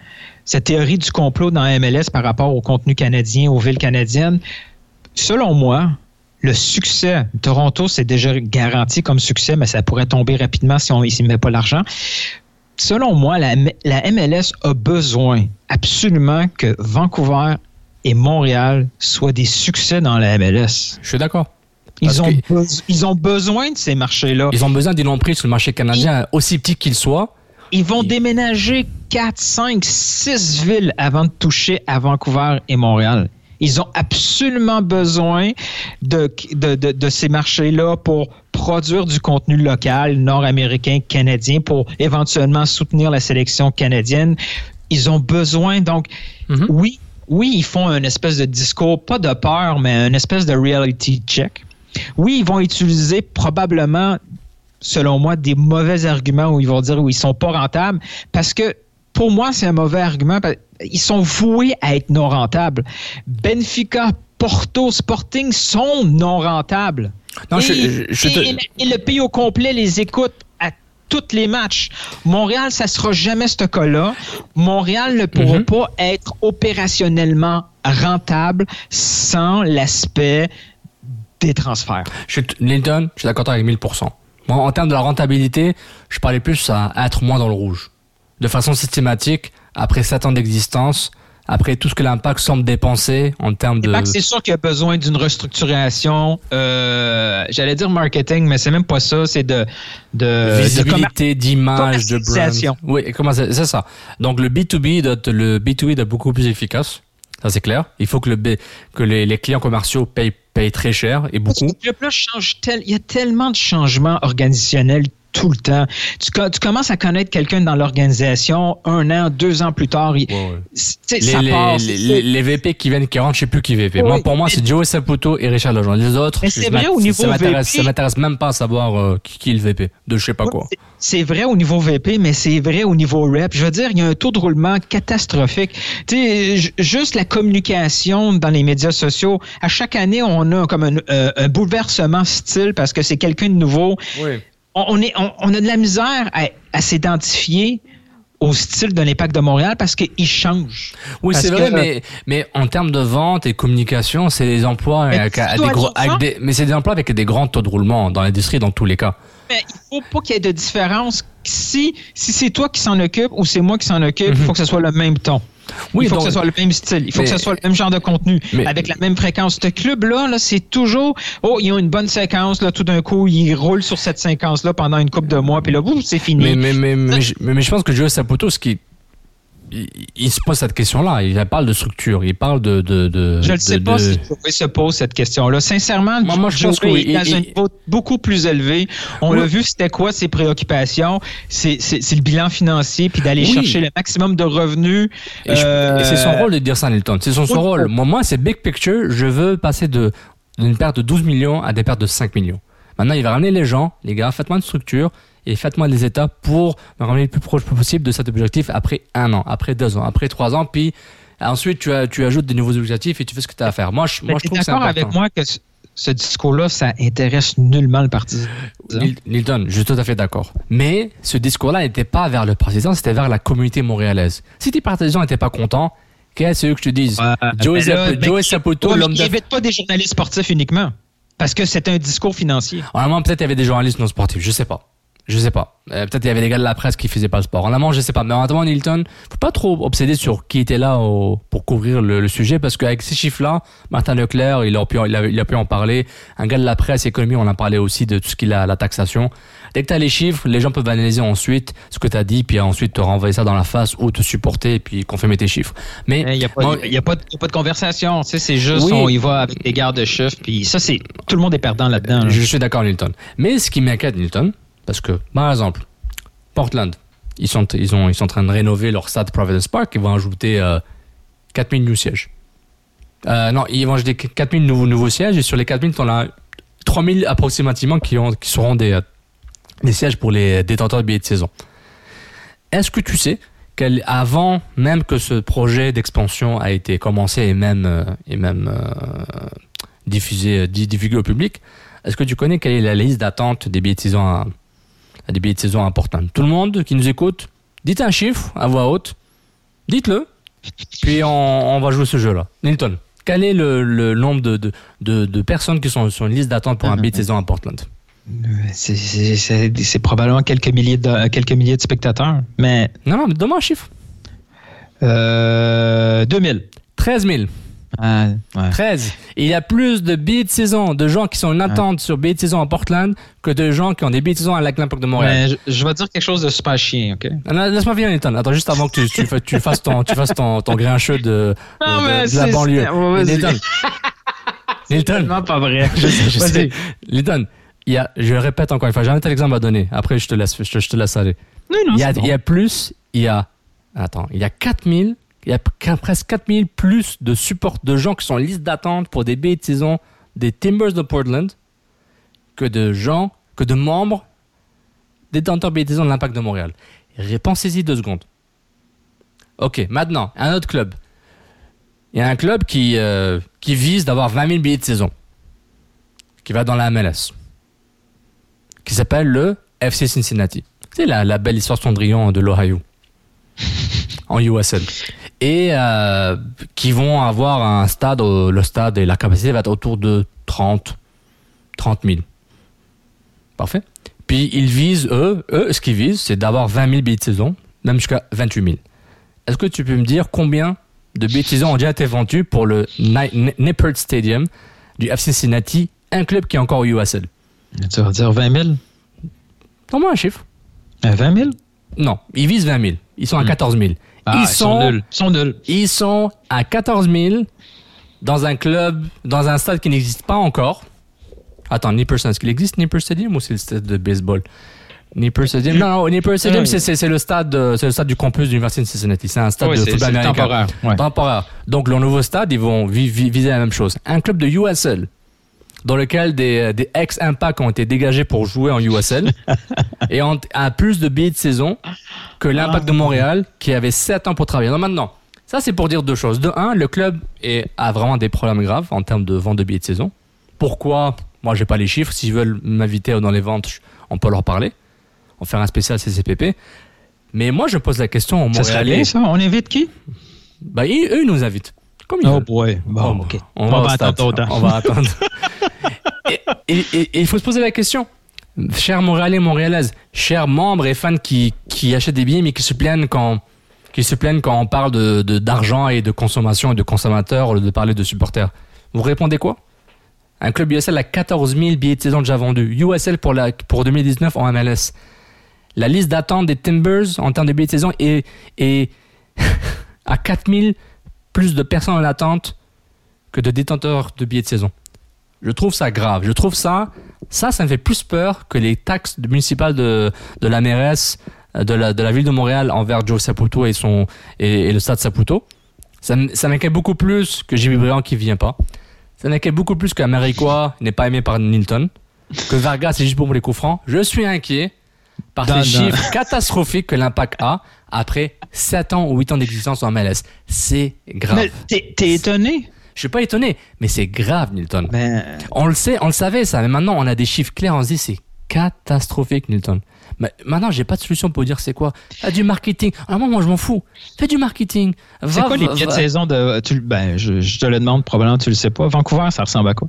Speaker 6: cette théorie du complot dans MLS par rapport au contenu canadien, aux villes canadiennes. Selon moi, le succès, Toronto, c'est déjà garanti comme succès, mais ça pourrait tomber rapidement si on s'y met pas l'argent. Selon moi, la, MLS a besoin absolument que Vancouver et Montréal soient des succès dans la MLS.
Speaker 5: Je suis d'accord.
Speaker 6: Ils ont, ils besoin de ces marchés-là.
Speaker 5: Ils ont besoin d'une emprise sur le marché canadien, aussi petit qu'il soit.
Speaker 6: Ils vont déménager 4, 5, 6 villes avant de toucher à Vancouver et Montréal. Ils ont absolument besoin de, de, de- de ces marchés-là pour produire du contenu local, nord-américain, canadien, pour éventuellement soutenir la sélection canadienne. Ils ont besoin, donc, oui, oui, ils font une espèce de discours, pas de peur, mais une espèce de reality check. Oui, ils vont utiliser probablement selon moi, des mauvais arguments où ils vont dire où ils sont pas rentables parce que pour moi, c'est un mauvais argument. Ils sont voués à être non rentables. Benfica, Porto, Sporting sont non rentables.
Speaker 5: Non,
Speaker 6: et,
Speaker 5: je- je- je te-
Speaker 6: et- et le- pays au complet les écoute à tous les matchs. Montréal, ça sera jamais ce cas-là. Montréal ne pourra
Speaker 5: Mhm.
Speaker 6: pas être opérationnellement rentable sans l'aspect des transferts.
Speaker 5: Je Linton, je suis d'accord avec 1000%. Moi, en termes de la rentabilité, je parlais plus à être moins dans le rouge. De façon systématique, après 7 ans d'existence, après tout ce que l'impact semble dépenser en termes de...
Speaker 6: L'impact, c'est sûr qu'il y a besoin d'une restructuration. euh, J'allais dire marketing, mais c'est même pas ça. C'est de, de
Speaker 5: visibilité, d'image, de brand. Oui, comment c'est c'est ça. Donc le B2B, doit être- le B2B doit être beaucoup plus efficace. Ça c'est clair. Il faut que le B- que les, les clients commerciaux payent, payent très cher et beaucoup.
Speaker 6: Le club-là change tel, il y a tellement de changements organisationnels tout le temps. Tu, co- tu commences à connaître quelqu'un dans l'organisation un an, deux ans plus tard. il-
Speaker 5: Les,
Speaker 6: ça
Speaker 5: les- VP qui viennent, qui rentrent, je sais plus qui VP.
Speaker 6: Oui.
Speaker 5: Moi, pour moi, c'est Joey Saputo et Richard Lejeune. Les autres,
Speaker 6: Mais c'est vrai au niveau
Speaker 5: ça
Speaker 6: VP.
Speaker 5: ça m'intéresse même pas à savoir euh, qui, qui est le VP de je sais pas quoi.
Speaker 6: C'est vrai au niveau VP, mais c'est vrai au niveau rep. Je veux dire, il y a un taux de roulement catastrophique. Tu sais, juste la communication dans les médias sociaux. À chaque année, on a comme un, euh, un bouleversement style parce que c'est quelqu'un de nouveau. On, on est, on, on a de la misère à, à s'identifier au style de l'impact de Montréal parce qu'il change.
Speaker 5: Oui, c'est vrai,
Speaker 6: que-
Speaker 5: mais, mais en termes de vente et communication, c'est des emplois
Speaker 6: Mais
Speaker 5: avec, des gros,
Speaker 6: dire ça.
Speaker 5: avec des, mais c'est des emplois avec des grands taux de roulement dans l'industrie dans tous les cas.
Speaker 6: Mais il faut pas qu'il y ait de différence. Si, si c'est toi qui s'en occupe ou c'est moi qui s'en occupe, il faut que ce soit le même ton.
Speaker 5: Oui,
Speaker 6: il faut
Speaker 5: donc-
Speaker 6: que ce soit le même style. Il faut
Speaker 5: Mais-
Speaker 6: que ce soit le même genre de contenu,
Speaker 5: Mais-
Speaker 6: avec la même fréquence. Ce club-là, là, c'est toujours, oh, ils ont une bonne séquence, là, tout d'un coup, ils roulent sur cette séquence-là pendant une couple de mois, puis là, boum, c'est fini.
Speaker 5: Mais, mais, mais, mais, je- mais, mais je pense que Joe Saputo, ce qui, il, il se pose cette question-là. Il parle de structure. Il parle de. de, de
Speaker 6: je ne
Speaker 5: de-
Speaker 6: sais pas
Speaker 5: de-
Speaker 6: si Joey se pose cette question-là. Sincèrement,
Speaker 5: Moi- moi, je pense que oui.
Speaker 6: est dans
Speaker 5: Il-
Speaker 6: un niveau beaucoup plus élevé. On
Speaker 5: Oui.
Speaker 6: l'a vu, c'était quoi ses préoccupations? C'est le bilan financier, puis d'aller
Speaker 5: Oui.
Speaker 6: chercher le maximum de revenus.
Speaker 5: Et,
Speaker 6: Euh,
Speaker 5: et c'est son rôle de dire ça, Nilton. C'est son, son rôle. Moi, moi c'est big picture. Je veux passer d'une perte de 12 millions à des pertes de 5 millions. Maintenant, il va ramener les gens, les gars, faites-moi une structure et faites-moi des étapes pour me ramener le plus proche possible de cet objectif après un an, après deux ans, après trois ans. Puis ensuite, tu, as- tu ajoutes des nouveaux objectifs et tu fais ce que tu as à faire. Moi, je, moi, je trouve que c'est
Speaker 6: d'accord
Speaker 5: important.
Speaker 6: avec moi que ce, discours-là, ça intéresse nullement le parti.
Speaker 5: Nil- Nilton, je suis tout à fait d'accord. Mais ce discours-là n'était pas vers le président, c'était vers la communauté montréalaise. Si tes partisans n'étaient pas contents, qu'est-ce que je te dise Joey,
Speaker 6: Ben là,
Speaker 5: Sapu-
Speaker 6: ben,
Speaker 5: Joey Saputo,
Speaker 6: ouais, mais
Speaker 5: l'homme
Speaker 6: pas des journalistes sportifs uniquement. Parce que c'est un discours financier.
Speaker 5: En amont, peut-être il y avait des journalistes non sportifs, je sais pas. Je sais pas. Euh, peut-être il y avait des gars de la presse qui faisaient pas le sport. En amont, je sais pas. Mais en attendant, Nilton, faut pas trop obséder sur qui était là au- pour couvrir le, le sujet parce qu'avec ces chiffres-là, Martin Leclerc, il a, pu, il, a, il a pu en parler. Un gars de la presse, économie, on en parlait aussi de tout ce qu'il a, la taxation. Dès que tu as les chiffres, les gens peuvent analyser ensuite ce que tu as dit, puis ensuite te renvoyer ça dans la face ou te supporter et puis confirmer tes chiffres. Mais
Speaker 6: Il n'y a, a, a pas de conversation. Tu sais, c'est juste,
Speaker 5: Oui.
Speaker 6: on y va avec des gardes de chiffres. Puis ça, c'est tout le monde est perdant là-dedans. là.
Speaker 5: Je suis d'accord, Nilton. Mais ce qui m'inquiète, Nilton, parce que, par exemple, Portland, ils sont, ils, ont, ils sont en train de rénover leur stade Providence Park. Ils vont ajouter euh, 4000 nouveaux sièges. Euh, non, ils vont ajouter 4000 nouveaux, nouveaux sièges. Et sur les 4000, on a 3000 approximativement qui, ont, qui seront des, euh, des sièges pour les détenteurs de billets de saison. Est-ce que tu sais qu'avant même que ce projet d'expansion a été commencé et même, euh, et même diffusé, di- divulgué au public, est-ce que tu connais quelle est la liste d'attente des billets de saison à, à des billets de saison importants Tout le monde qui nous écoute, dites un chiffre à voix haute, dites-le, puis on, on va jouer ce jeu-là. Nilton, quel est le, le nombre de, de, de, de personnes qui sont sur une liste d'attente pour un billet de saison à Portland
Speaker 6: c'est probablement quelques milliers, de, quelques milliers de spectateurs. Mais.
Speaker 5: Non, non, mais donne-moi un chiffre.
Speaker 6: Euh, 2000.
Speaker 5: 13 000.
Speaker 6: Ah, ouais.
Speaker 5: 13. Il y a plus de billets de saison, de gens qui sont en attente sur billets de saison à Portland que de gens qui ont des billets de saison à la Impact de Montréal.
Speaker 6: Mais je, je vais dire quelque chose de super chien, OK?
Speaker 5: Ah, Laisse-moi finir, Nathan. Attends, juste avant que tu, tu, fa- tu fasses ton, tu fasses ton, ton grincheux de, de,
Speaker 6: Non,
Speaker 5: de-
Speaker 6: mais
Speaker 5: de la banlieue. Nathan. Nathan.
Speaker 6: Non, pas vrai.
Speaker 5: Je sais, je sais.
Speaker 6: Vas-y.
Speaker 5: Nathan, il y a, je répète encore une fois, j'ai un autre exemple à donner. Après, je te laisse, je te, je te laisse aller.
Speaker 6: Non, non,
Speaker 5: il, y a,
Speaker 6: bon.
Speaker 5: il y a plus, il y a, attends, il y a 4000, il y a qu- presque 4000 plus de support, de gens qui sont en liste d'attente pour des billets de saison des Timbers de Portland que de gens, que de membres détenteurs billets de saison de l'Impact de Montréal. Pensez-y deux secondes. Ok, maintenant, un autre club. Il y a un club qui, euh, qui vise d'avoir 20 000 billets de saison, qui va dans la MLS, qui s'appelle le FC Cincinnati. C'est la, la belle histoire Cendrillon de l'Ohio, en USL. Et euh, qui vont avoir un stade, euh, le stade et la capacité va être autour de 30, 30 000. Parfait. Puis ils visent, eux, eux ce qu'ils visent, c'est d'avoir 20 000 billets de saison, même jusqu'à 28 000. Est-ce que tu peux me dire combien de billets de saison ont déjà été vendus pour le Ni- Ni- Nippert Stadium du FC Cincinnati, un club qui est encore au USL
Speaker 6: Tu vas dire 20 000?
Speaker 5: Donne-moi un chiffre.
Speaker 6: 20 000?
Speaker 5: Non, ils visent 20 000. Ils sont à 14 000.
Speaker 6: Ah, ils sont nuls. Ils sont nuls.
Speaker 5: Ils sont à 14 000 dans un club, dans un stade qui n'existe pas encore. Attends, Nippert, est-ce qu'il existe Nippert Stadium ou c'est le stade de baseball? Nipper Stadium. Non, non, Nipper Stadium, c'est- le stade, euh, le stade du campus de l'université de Cincinnati. C'est un stade de football américain.
Speaker 6: temporaire, ouais.
Speaker 5: Temporaire. Donc, le nouveau stade, ils vont vi- vi- viser la même chose. Un club de USL, dans lequel des, des ex-Impact ont été dégagés pour jouer en USL, et ont, a plus de billets de saison que l'Impact de Montréal, qui avait 7 ans pour travailler. Non, maintenant, ça, c'est pour dire deux choses. De un, le club est, a vraiment des problèmes graves en termes de vente de billets de saison. Pourquoi? Moi, j'ai pas les chiffres. S'ils veulent m'inviter dans les ventes, on peut leur parler. On fait un spécial CCPP. Mais moi, je pose la question aux
Speaker 6: Ça serait bien, ça. On invite qui?
Speaker 5: Bah, ils- eux, ils nous invitent. Comme ils
Speaker 6: Oh
Speaker 5: veulent.
Speaker 6: boy. Bon,
Speaker 5: Oh. On, va,
Speaker 6: va attendre.
Speaker 5: On va attendre. et il faut se poser la question. Chers Montréalais, Montréalaises, chers membres et fans qui, achètent des billets mais qui se plaignent quand, on parle de, d'argent et de consommation et de consommateurs au lieu de parler de supporters. Vous répondez quoi? Un club USL a 14 000 billets de saison déjà vendus. USL pour, la, pour 2019 en MLS. La liste d'attente des Timbers en termes de billets de saison est à 4 000 plus de personnes en attente que de détenteurs de billets de saison. Je trouve ça grave. Je trouve ça, ça, ça me fait plus peur que les taxes municipales de, de la mairesse euh, de la, de la ville de Montréal envers Joe Saputo et, son, et, et le stade Saputo. Ça, ça m'inquiète beaucoup plus que Jimmy Briand qui vient pas. Ça m'inquiète beaucoup plus qu'Américois n'est pas aimé par Nilton. Que Vargas est juste pour les coups francs. Je suis inquiet par ces chiffres catastrophiques que l'impact a après 7 ans ou 8 ans d'existence en MLS. C'est grave.
Speaker 6: Mais t'es, t'es étonné?
Speaker 5: Je suis pas étonné, mais c'est grave, Nilton.
Speaker 6: Ben,
Speaker 5: On le sait, on le savait ça, mais maintenant on a des chiffres clairs, on se dit c'est catastrophique, Nilton. Mais maintenant, j'ai pas de solution pour dire c'est quoi. Ah, du marketing. À un moment, je m'en fous. Fais du marketing.
Speaker 6: c'est quoi les billets de saison de. Tu, ben, je, je te le demande, probablement tu le sais pas. Vancouver, ça ressemble à quoi?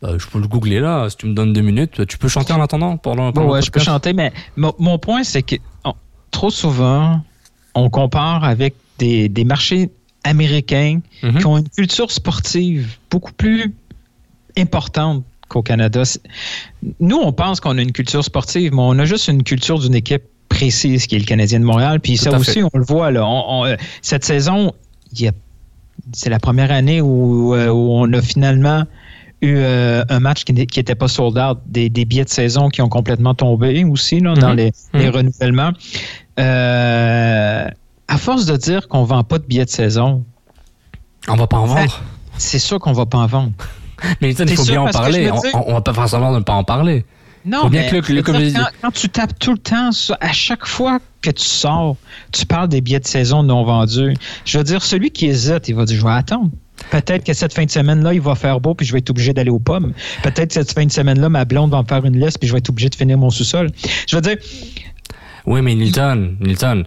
Speaker 5: Bah, je peux le googler là, si tu me donnes deux minutes. Tu peux chanter en attendant pendant,
Speaker 6: Bon,
Speaker 5: pendant
Speaker 6: ouais,
Speaker 5: le
Speaker 6: je peux chanter, mais mon, mon point, c'est que on- trop souvent, on compare avec des, des marchés américains
Speaker 5: Mhm.
Speaker 6: qui ont une culture sportive beaucoup plus importante qu'au Canada. Nous, on pense qu'on a une culture sportive, mais on a juste une culture d'une équipe précise qui est le Canadien de Montréal. Puis
Speaker 5: Tout
Speaker 6: ça aussi,
Speaker 5: fait.
Speaker 6: on le voit. Là. On- on- euh, cette saison, c'est la première année où, euh, où on a finalement eu euh, un match qui n'était pas sold out, des, des billets de saison qui ont complètement tombé aussi là, dans
Speaker 5: Mhm.
Speaker 6: les, les
Speaker 5: Mhm.
Speaker 6: renouvellements. Euh, à force de dire qu'on vend pas de billets de saison,
Speaker 5: On va pas en vendre.
Speaker 6: c'est sûr qu'on va pas en vendre.
Speaker 5: Mais il faut bien en parler. On,
Speaker 6: dis-
Speaker 5: on- on va pas faire semblant de ne pas en parler.
Speaker 6: Non,
Speaker 5: Faut bien
Speaker 6: mais
Speaker 5: que le-
Speaker 6: quand, quand tu tapes tout le temps, sur- à chaque fois que tu sors, tu parles des billets de saison non vendus. Je veux dire, celui qui hésite, il va dire, je vais attendre. Peut-être que cette fin de semaine-là, il va faire beau, puis je vais être obligé d'aller aux pommes. Peut-être que cette fin de semaine-là, ma blonde va me faire une liste, puis je vais être obligé de finir mon sous-sol. Je veux dire,
Speaker 5: Oui, mais Nilton, Nilton,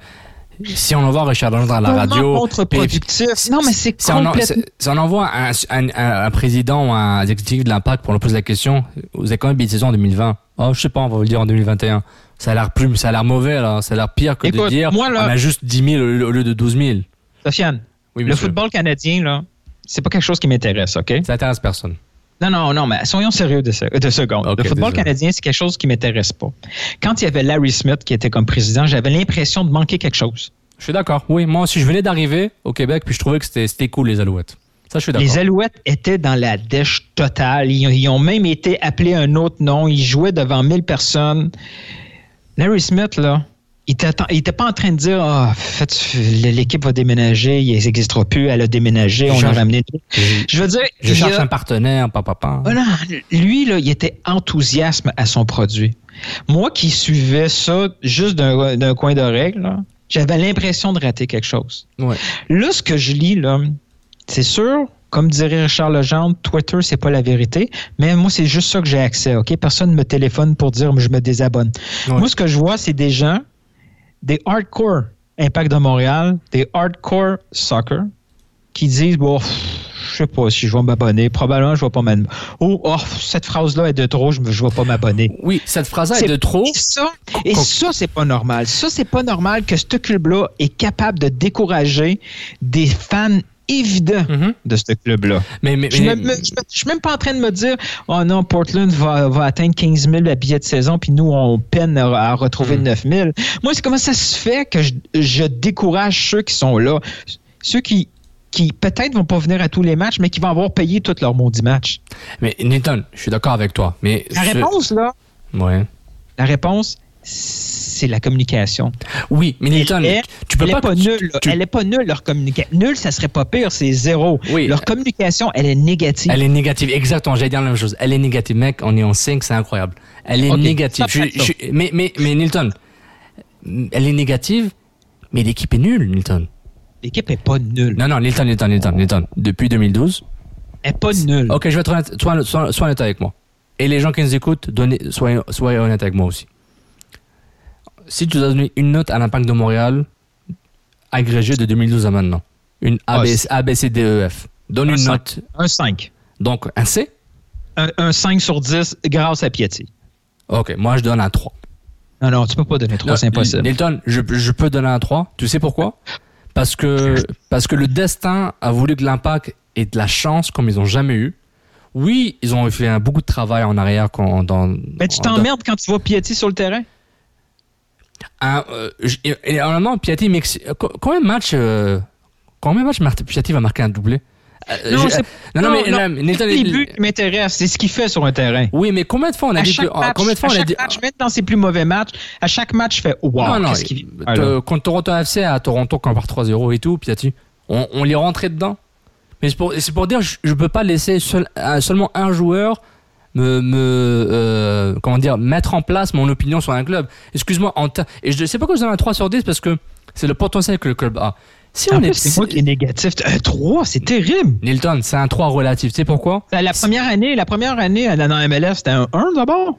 Speaker 5: si on envoie Richard Dargent dans la radio.
Speaker 6: contre-productif? Non, mais c'est
Speaker 5: si on,
Speaker 6: complètement-
Speaker 5: si- on envoie un, un- un- un président ou un exécutif de l'impact pour lui poser la question, vous avez de billets de saison en 2020 Oh, je sais pas, on va vous le dire en 2021. Ça a l'air plus, ça a l'air mauvais, là. Ça a l'air pire que de
Speaker 6: Écoute,
Speaker 5: dire
Speaker 6: moi, là-
Speaker 5: on a juste 10 000 au, lieu de 12 000.
Speaker 6: Sofiane,
Speaker 5: Oui,
Speaker 6: le football canadien, là, c'est pas quelque chose qui m'intéresse, OK?
Speaker 5: Ça intéresse personne.
Speaker 6: Non, non, non, mais soyons sérieux de, ce- de seconde.
Speaker 5: Ok,
Speaker 6: le football canadien, c'est quelque chose qui m'intéresse pas. Quand il y avait Larry Smith qui était comme président, j'avais l'impression de manquer quelque chose.
Speaker 5: Je suis d'accord. Oui, moi aussi, je venais d'arriver au Québec, puis je trouvais que c'était cool, les Alouettes. Ça, je suis d'accord.
Speaker 6: Les Alouettes étaient dans la dèche totale. Ils, ils ont même été appelés un autre nom. Ils jouaient devant 1000 personnes. Larry Smith, là, il était, il était pas en train de dire Ah, faites- l'équipe va déménager, il n'existera plus, elle a déménagé,
Speaker 5: Je
Speaker 6: on a
Speaker 5: cherche-
Speaker 6: ramené.
Speaker 5: Je,
Speaker 6: Je veux dire,
Speaker 5: je cherche
Speaker 6: a-
Speaker 5: un partenaire, papa. papa.
Speaker 6: Voilà. Lui, là, il était enthousiasme à son produit. Moi qui suivais ça juste d'un d'un coin d'oreille, là, j'avais l'impression de rater quelque chose.
Speaker 5: Ouais.
Speaker 6: Là, ce que je lis, là, c'est sûr, comme dirait Richard Legendre, Twitter, c'est pas la vérité, mais moi, c'est juste ça que j'ai accès, OK? Personne ne me téléphone pour dire je me désabonne.
Speaker 5: Ouais.
Speaker 6: Moi, ce que je vois, c'est des gens, des hardcore Impact de Montréal, des hardcore soccer, qui disent, bon, je sais pas si je vais m'abonner, probablement je vais pas m'abonner. Oh, oh, cette phrase-là est de trop, je ne vais pas m'abonner.
Speaker 5: Oui, cette phrase-là est
Speaker 6: C'est-
Speaker 5: de trop.
Speaker 6: Et ça, et ça, c'est pas normal. Ça, c'est pas normal que ce club-là est capable de décourager des fans évidents
Speaker 5: Mhm.
Speaker 6: de ce club-là.
Speaker 5: Mais, mais,
Speaker 6: Je ne suis même pas en train de me dire Oh non, Portland va, va atteindre 15 000 à billets de saison, puis nous, on peine à, à retrouver
Speaker 5: Hmm.
Speaker 6: 9 000. Moi, c'est comment ça se fait que je, je décourage ceux qui sont là, ceux qui, qui peut-être vont pas venir à tous les matchs, mais qui vont avoir payé tous leurs maudits matchs.
Speaker 5: mais Newton, je suis d'accord avec toi. Mais
Speaker 6: La
Speaker 5: ce-
Speaker 6: réponse, là,
Speaker 5: Ouais.
Speaker 6: la réponse, c'est la communication.
Speaker 5: Oui, mais Nilton,
Speaker 6: elle,
Speaker 5: tu peux
Speaker 6: elle
Speaker 5: pas.
Speaker 6: est pas
Speaker 5: tu-
Speaker 6: nulle.
Speaker 5: tu-
Speaker 6: Elle est pas nulle leur communication. Nulle, ça serait pas pire, c'est zéro.
Speaker 5: Oui.
Speaker 6: Leur communication, elle est négative.
Speaker 5: Elle est négative, exactement, j'allais dire la même chose. Elle est négative, mec, on est en 5, c'est incroyable. Elle est négative. Je- je- mais, mais, mais Nilton, elle est négative, mais l'équipe est nulle, Nilton.
Speaker 6: L'équipe est pas nulle.
Speaker 5: Non, non, Nilton, Nilton, Nilton, Nilton. Depuis 2012.
Speaker 6: Elle est pas nulle.
Speaker 5: Ok, je vais être honnête, sois, sois- sois honnête avec moi. Et les gens qui nous écoutent, donnez, soyez, soyez honnête avec moi aussi. Si tu dois donner une note à l'impact de Montréal, agrégée de 2012 à maintenant, une
Speaker 6: Ah,
Speaker 5: A, B,
Speaker 6: c'est-
Speaker 5: A, B, C, D, E, F, donne
Speaker 6: Un
Speaker 5: une note.
Speaker 6: Un 5.
Speaker 5: Donc, un C?
Speaker 6: Un, un 5 sur 10 grâce à Piatti.
Speaker 5: Ok, moi je donne un 3.
Speaker 6: Non, non, tu peux pas donner 3,
Speaker 5: Non,
Speaker 6: c'est impossible.
Speaker 5: Nilton, je, je peux donner un 3. Tu sais pourquoi? Parce que, parce que le destin a voulu que l'impact ait de la chance comme ils n'ont jamais eu. Oui, ils ont fait un, beaucoup de travail en arrière. Quand, dans,
Speaker 6: Mais tu t'emmerdes quand tu vois Piatti sur le terrain?
Speaker 5: Un, euh, et, et honnêtement, Piatti, Mexi- euh, co- combien de matchs, euh, combien de matchs Piatti va marquer un doublé?
Speaker 6: Non,
Speaker 5: je- non, non, mais,
Speaker 6: non,
Speaker 5: mais
Speaker 6: les buts qui m'intéressent, c'est ce qu'il fait sur un terrain.
Speaker 5: oui, mais combien de fois on a dit que,
Speaker 6: match,
Speaker 5: combien de fois
Speaker 6: à
Speaker 5: on a
Speaker 6: chaque
Speaker 5: dit,
Speaker 6: match, même dans ses plus mauvais matchs, à chaque match, je fais wow,
Speaker 5: non, non,
Speaker 6: Ah,
Speaker 5: contre Toronto FC à Toronto quand on part 3-0 et tout, Piatti, on, on les rentrait dedans. Mais c'est pour, dire, je, je peux pas laisser seul- seulement un joueur me, me euh, comment dire, mettre en place mon opinion sur un club. Excuse-moi, en et je sais pas pourquoi je donne un 3 sur 10 parce que c'est le potentiel que le club a. Si
Speaker 6: En
Speaker 5: on est,
Speaker 6: c'est moi qui est négatif. Un 3, c'est terrible.
Speaker 5: Nilton, c'est un 3 relatif. Tu sais pourquoi?
Speaker 6: La première année, la première année dans MLS, c'était un 1 d'abord?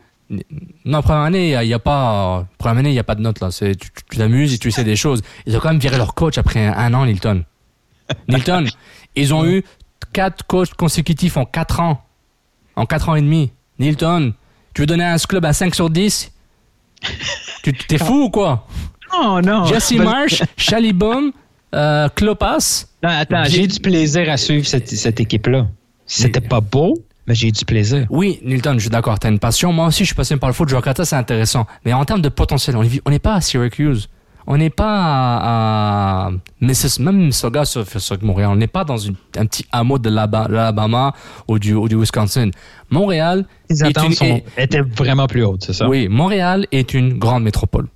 Speaker 5: Non, première année, il n'y a, pas, première année, il y a pas de notes, là. C'est, tu tu t'amuses et tu sais des choses. Ils ont quand même viré leur coach après un, un an, Nilton. Nilton, ils ont eu quatre coachs consécutifs en quatre ans. En quatre ans et demi. Nilton, tu veux donner à ce club un 5 sur 10? tu, t'es fou ou quoi?
Speaker 6: Non, non.
Speaker 5: Jesse
Speaker 6: Ben-
Speaker 5: Marsh, Chalibom, euh, Klopas.
Speaker 6: Non, attends, j'ai eu du plaisir à suivre cette, cette équipe-là. C'était pas beau, mais j'ai eu du plaisir.
Speaker 5: Oui, Nilton, je suis d'accord, t'as une passion. Moi aussi, je suis passionné par le foot. Je regarde ça, c'est intéressant. Mais en termes de potentiel, on est- on n'est pas à Syracuse. On n'est pas à, à Missis- même Mississauga sur, sur Montréal. On n'est pas dans une- un petit hameau de l'Alaba- l'Alabama ou du, ou du Wisconsin. Montréal
Speaker 6: Les
Speaker 5: est
Speaker 6: attentes
Speaker 5: une-
Speaker 6: sont-
Speaker 5: est-
Speaker 6: étaient vraiment plus hautes, c'est ça?
Speaker 5: oui, Montréal est une grande métropole.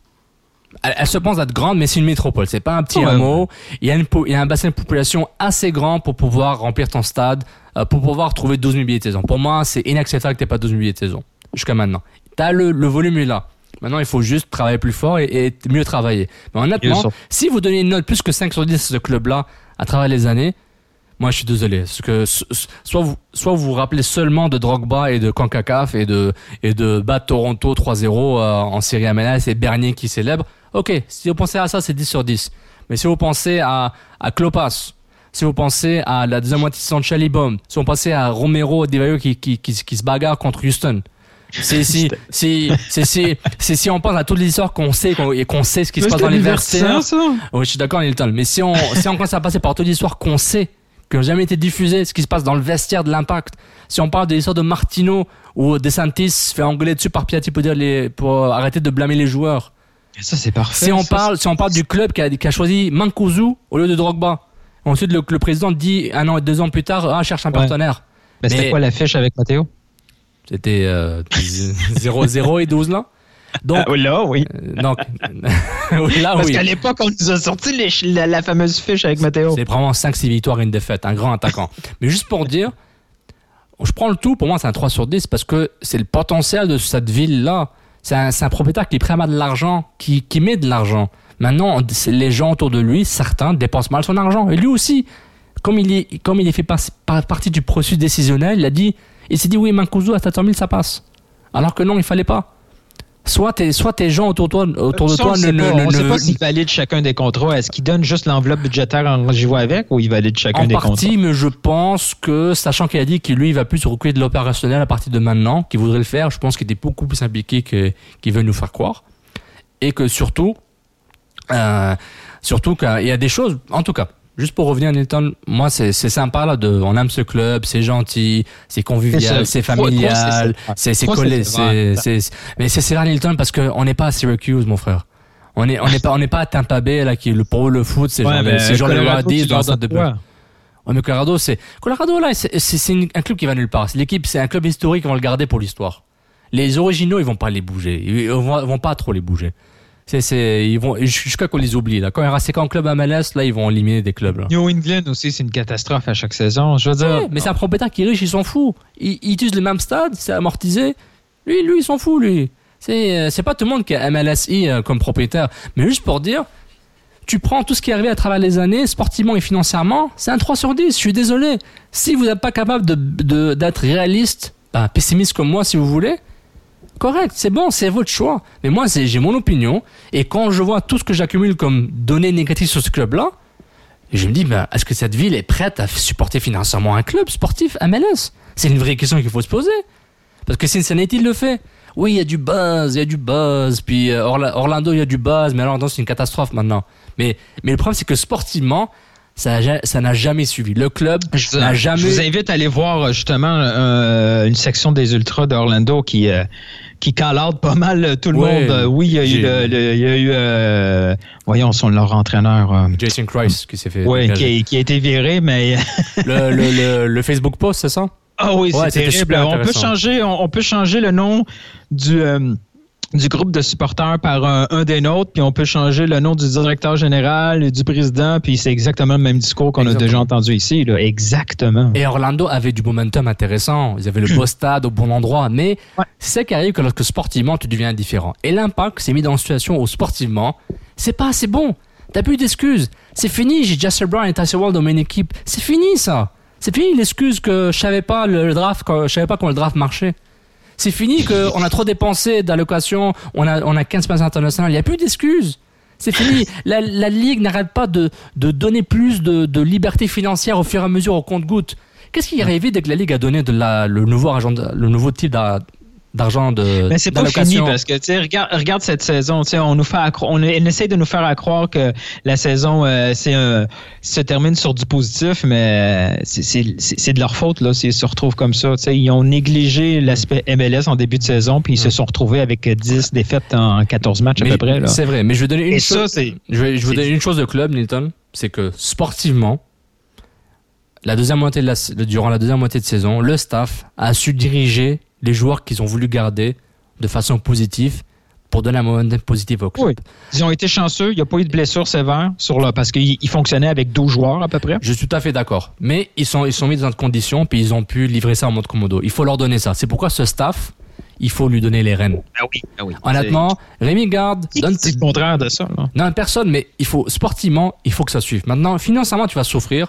Speaker 5: Elle, elle se pense être grande, mais c'est une métropole. C'est pas un petit
Speaker 6: Ouais,
Speaker 5: hameau. Il y, a une il y a un bassin de population assez grand pour pouvoir remplir ton stade, euh, pour pouvoir trouver 12 000 billets de saison. Pour moi, c'est inacceptable que tu pas 12 000 billets de saison. Jusqu'à maintenant. T'as le, le volume est là. Maintenant, il faut juste travailler plus fort et, et mieux travailler. Mais honnêtement, si vous donnez une note plus que 5 sur 10 à ce club-là à travers les années, moi, je suis désolé. Parce que so- so- soit vous, soit vous vous rappelez seulement de Drogba et de Kankakaf et de, et de battre Toronto 3-0 euh, en série MLS et Bernier qui célèbre. Ok, si vous pensez à ça, c'est 10 sur 10. Mais si vous pensez à, à Klopas, si vous pensez à la deuxième moitié de Chalibom, si vous pensez à Romero Devayo qui, qui, qui, qui se bagarre contre Houston, c'est si, si, c'est si, c'est si on pense à toutes les histoires qu'on sait qu'on- et qu'on sait ce qui se passe dans les
Speaker 6: ça.
Speaker 5: Oui, je suis d'accord, Nilton. Mais si on, si on commence à passer par toutes les histoires qu'on sait, qui n'ont jamais été diffusées, ce qui se passe dans le vestiaire de l'impact, si on parle de l'histoire de Martino ou De Santis se fait engueuler dessus par Piatti pour, dire les, pour arrêter de blâmer les joueurs.
Speaker 6: Ça, c'est parfait.
Speaker 5: Si on,
Speaker 6: ça,
Speaker 5: parle, si on parle du club qui a, qui a choisi Mancuso au lieu de Drogba, ensuite le, le président dit un an et deux ans plus tard, ah, cherche un
Speaker 6: Ouais.
Speaker 5: partenaire.
Speaker 6: Ben, c'était quoi l'affiche avec Matteo?
Speaker 5: C'était euh, 0, 0 et 12 là. Donc,
Speaker 6: Ah, là, oui.
Speaker 5: euh, donc là,
Speaker 6: Parce
Speaker 5: oui.
Speaker 6: qu'à l'époque, on nous a sorti les- la, la fameuse fiche avec Matteo.
Speaker 5: C'est vraiment 5-6 victoires et une défaite, un grand attaquant. Mais juste pour dire, je prends le tout, pour moi c'est un 3 sur 10 parce que c'est le potentiel de cette ville-là. C'est un, c'est un propriétaire qui est prêt à mettre de l'argent, qui, qui met de l'argent. Maintenant, les gens autour de lui, certains, dépensent mal son argent. Et lui aussi, comme il est, comme il est fait par- par- partie du processus décisionnel, il a dit, il s'est dit oui, Mancuso à 700 000 ça passe. Alors que non, il fallait pas. Soit tes, soit tes gens autour de toi, autour de toi
Speaker 6: on
Speaker 5: ne, ne,
Speaker 6: pas,
Speaker 5: ne-
Speaker 6: on sait pas s'il valide chacun des contrats. Est-ce qu'il donne juste l'enveloppe budgétaire en vois avec ou il valide chacun
Speaker 5: En
Speaker 6: des
Speaker 5: partie, mais je pense que, sachant qu'il a dit qu'il lui, il va plus se de l'opérationnel à partir de maintenant, qu'il voudrait le faire, je pense qu'il était beaucoup plus impliqué qu'il veut nous faire croire. Et que surtout, euh, surtout qu'il y a des choses, en tout cas, juste pour revenir à Nilton, moi, c'est c'est sympa, là, de, on aime ce club, c'est gentil, c'est convivial,
Speaker 6: ça.
Speaker 5: c'est familial,
Speaker 6: c'est ça.
Speaker 5: c'est c'est
Speaker 6: Trois, c'est
Speaker 5: collé,
Speaker 6: ça.
Speaker 5: C'est, c'est- mais c'est c'est rare Nilton parce qu'on n'est pas à Syracuse, mon frère. On est, on n'est pas, on n'est pas à Tampa Bay, là, qui, le, pour le foot, c'est
Speaker 6: Ouais,
Speaker 5: genre,
Speaker 6: mais
Speaker 5: les- c'est genre les
Speaker 6: Colorado,
Speaker 5: Rockies
Speaker 6: tu
Speaker 5: dans le stade de? Ouais, mais Colorado, c'est Colorado là, c'est c'est- c'est une- un club qui va nulle part. C'est L'équipe, c'est un club historique, ils vont le garder pour l'histoire. Les originaux, ils vont pas les bouger. Ils vont, ils vont pas trop les bouger. C'est, c'est, ils vont, jusqu'à qu'on les oublie, là. Quand en club MLS, là, ils vont éliminer des clubs, là.
Speaker 6: New England aussi, c'est une catastrophe à chaque saison. Je veux dire.
Speaker 5: Mais c'est un propriétaire qui est riche, il s'en fout. Il, il utilise le même stade, c'est amortisé. Lui, lui, il s'en fout, lui. C'est, euh, c'est pas tout le monde qui a MLSI euh, comme propriétaire. Mais juste pour dire, tu prends tout ce qui est arrivé à travers les années, sportivement et financièrement, c'est un 3 sur 10. Je suis désolé. Si vous n'êtes pas capable de, de- d'être réaliste, bah, pessimiste comme moi, si vous voulez, correct, c'est bon, c'est votre choix. Mais moi, j'ai mon opinion. Et quand je vois tout ce que j'accumule comme données négatives sur ce club-là, je me dis, ben, est-ce que cette ville est prête à supporter financièrement un club sportif MLS C'est une vraie question qu'il faut se poser. Parce que Cincinnati le fait. Oui, il y a du buzz, il y a du buzz. Puis euh, Orla- Orlando, il y a du buzz, mais Orlando, c'est une catastrophe maintenant. Mais, mais le problème, c'est que sportivement, ça n'a jamais suivi. Le club
Speaker 6: Je,
Speaker 5: n'a
Speaker 6: je
Speaker 5: jamais.
Speaker 6: vous invite à aller voir euh, justement euh, une section des Ultras d'Orlando qui euh, qui calarde pas mal euh, tout le
Speaker 5: Ouais,
Speaker 6: monde. Oui, il y a eu, le, le- il y a eu euh, voyons son leur entraîneur. euh,
Speaker 5: Jason Christ qui s'est fait. dégager.
Speaker 6: qui, qui a été viré, mais
Speaker 5: le, le, le, le Facebook post, c'est ça?
Speaker 6: Ah oui,
Speaker 5: Ouais,
Speaker 6: c'est terrible.
Speaker 5: super
Speaker 6: On peut changer, on, on peut changer le nom du euh, du groupe de supporters par un, un des nôtres, puis on peut changer le nom du directeur général et du président, puis c'est exactement le même discours qu'on a déjà entendu ici. Là. Exactement.
Speaker 5: Et Orlando avait du momentum intéressant. Ils avaient le beau stade au bon endroit. Mais c'est ça qui arrive que lorsque sportivement, tu deviens indifférent. Et l'impact s'est mis dans une situation où sportivement, c'est pas assez bon. T'as plus d'excuses. C'est fini. J'ai Jasper Brown et Tyson Wall dans mon équipe. C'est fini, ça. C'est fini l'excuse que je savais pas le, draft, je savais pas comment le draft marchait. C'est fini qu'on a trop dépensé d'allocations, on a, on a 15 passes internationales. Il n'y a plus d'excuses. C'est fini. La, Ligue n'arrête pas de, donner plus de, de liberté financière au fur et à mesure au compte-goutte. Qu'est-ce qui est arrivé dès que la Ligue a donné le, nouveau argent, le d'argent de
Speaker 6: Mais c'est pas fini parce que tu sais regarde regarde cette saison, tu sais on nous fait on, essaie de nous faire à croire que la saison euh, c'est se termine sur du positif mais c'est- de leur faute là s'ils se retrouvent comme ça, tu sais ils ont négligé l'aspect MLS en début de saison puis ils se sont retrouvés avec 10 défaites en 14 matchs à peu près.
Speaker 5: C'est vrai, mais je vais donner une
Speaker 6: Et
Speaker 5: chose.
Speaker 6: ça,
Speaker 5: Je vais, je vais vous donner une chose de club, Nilton, c'est que sportivement, la deuxième moitié de la, durant la deuxième moitié de saison, le staff a su diriger les joueurs qu'ils ont voulu garder de façon positive pour donner un momentum positif au club.
Speaker 6: Oui. Ils ont été chanceux, il n'y a pas eu de blessures sévères sur là parce qu'ils ils fonctionnaient avec 12 joueurs à peu près.
Speaker 5: Je suis tout à fait d'accord. Mais ils sont, ils sont mis dans une condition, puis ils ont pu livrer ça en mode commodo. Il faut leur donner ça. C'est pourquoi ce staff, il faut lui donner les rênes.
Speaker 6: Ah oui, ah oui.
Speaker 5: Honnêtement, Rémi Garde donne
Speaker 6: C'est le contraire de ça. là.
Speaker 5: Non, personne, mais il faut, sportivement, il faut que ça suive. Maintenant, financièrement, tu vas souffrir.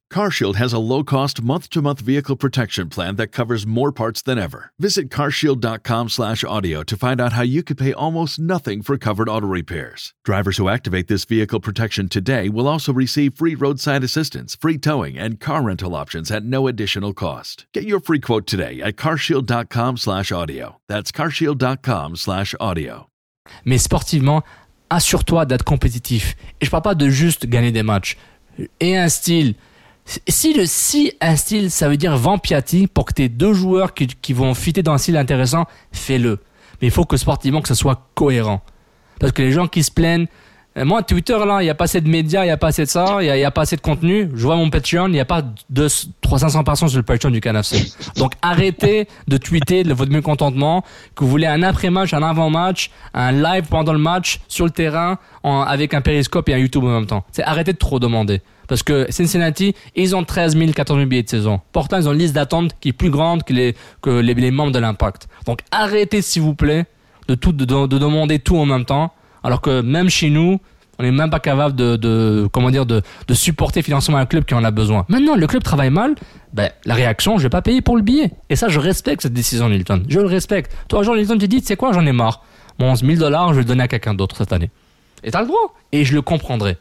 Speaker 9: CarShield has a low-cost month-to-month vehicle protection plan that covers more parts than ever. Visit carshield.com/audio to find out how you could pay almost nothing for covered auto repairs. Drivers who activate this vehicle protection today will also receive free roadside assistance, free towing, and car rental options at no additional cost. Get your free quote today at carshield.com/audio. That's carshield.com/audio.
Speaker 5: Mais sportivement, assure-toi d'être compétitif. Et je parle pas de juste gagner des matchs. Et un style. Si le si un style, ça veut dire Vampiati, pour que tu aies deux joueurs qui, vont fitter dans un style intéressant, fais-le. Mais il faut que sportivement, que ce soit cohérent. Parce que les gens qui se plaignent, euh, moi, Twitter, là, il n'y a pas assez de médias, il n'y a pas assez de ça, il n'y a, pas assez de contenu. Je vois mon Patreon, il n'y a pas de 300 personnes sur le Patreon du CanFC. Donc arrêtez de tweeter de votre mécontentement, que vous voulez un après-match, un avant-match, un live pendant le match, sur le terrain, avec un périscope et un YouTube en même temps. C'est arrêtez de trop demander. Parce que Cincinnati, ils ont 13 000, 14 000 billets de saison. Pourtant, ils ont une liste d'attente qui est plus grande que les, membres de l'Impact. Donc arrêtez, s'il vous plaît, de, demander tout en même temps. Alors que même chez nous, on n'est même pas capable de, supporter financièrement un club qui en a besoin. Maintenant, le club travaille mal, ben, la réaction, je vais pas payer pour le billet. Et ça, je respecte cette décision, Nilton. Je le respecte. Toi, Jean Nilton, tu dis, tu sais quoi, j'en ai marre. Mon 11 000 dollars, je vais le donner à quelqu'un d'autre cette année. Et t'as le droit. Et je le comprendrai.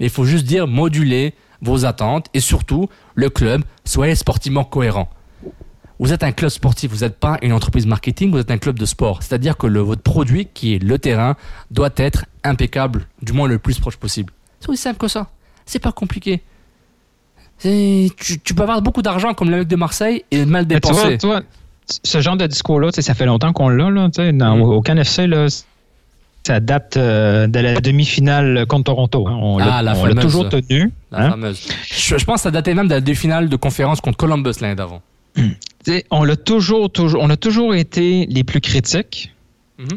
Speaker 5: Mais il faut juste dire moduler vos attentes et surtout, le club, soyez sportivement cohérent. Vous êtes un club sportif, vous n'êtes pas une entreprise marketing, vous êtes un club de sport. C'est-à-dire que le, votre produit, qui est le terrain, doit être impeccable, du moins le plus proche possible. C'est aussi simple que ça. C'est pas compliqué. Tu, tu peux avoir beaucoup d'argent comme le mec de Marseille et mal dépenser.
Speaker 6: tu vois, ce genre de discours-là, ça fait longtemps qu'on l'a, là, tu sais, dans- au CanFC, là, Ça date euh, de la demi-finale contre Toronto. hein. On l'a
Speaker 5: Ah, la fameuse.
Speaker 6: toujours tenu.
Speaker 5: La
Speaker 6: hein.
Speaker 5: fameuse. Je, je pense que ça datait même de la demi-finale de conférence contre Columbus l'année d'avant.
Speaker 6: Sais, on l'a toujours, toujours, on a toujours été les plus critiques.
Speaker 5: Mhm.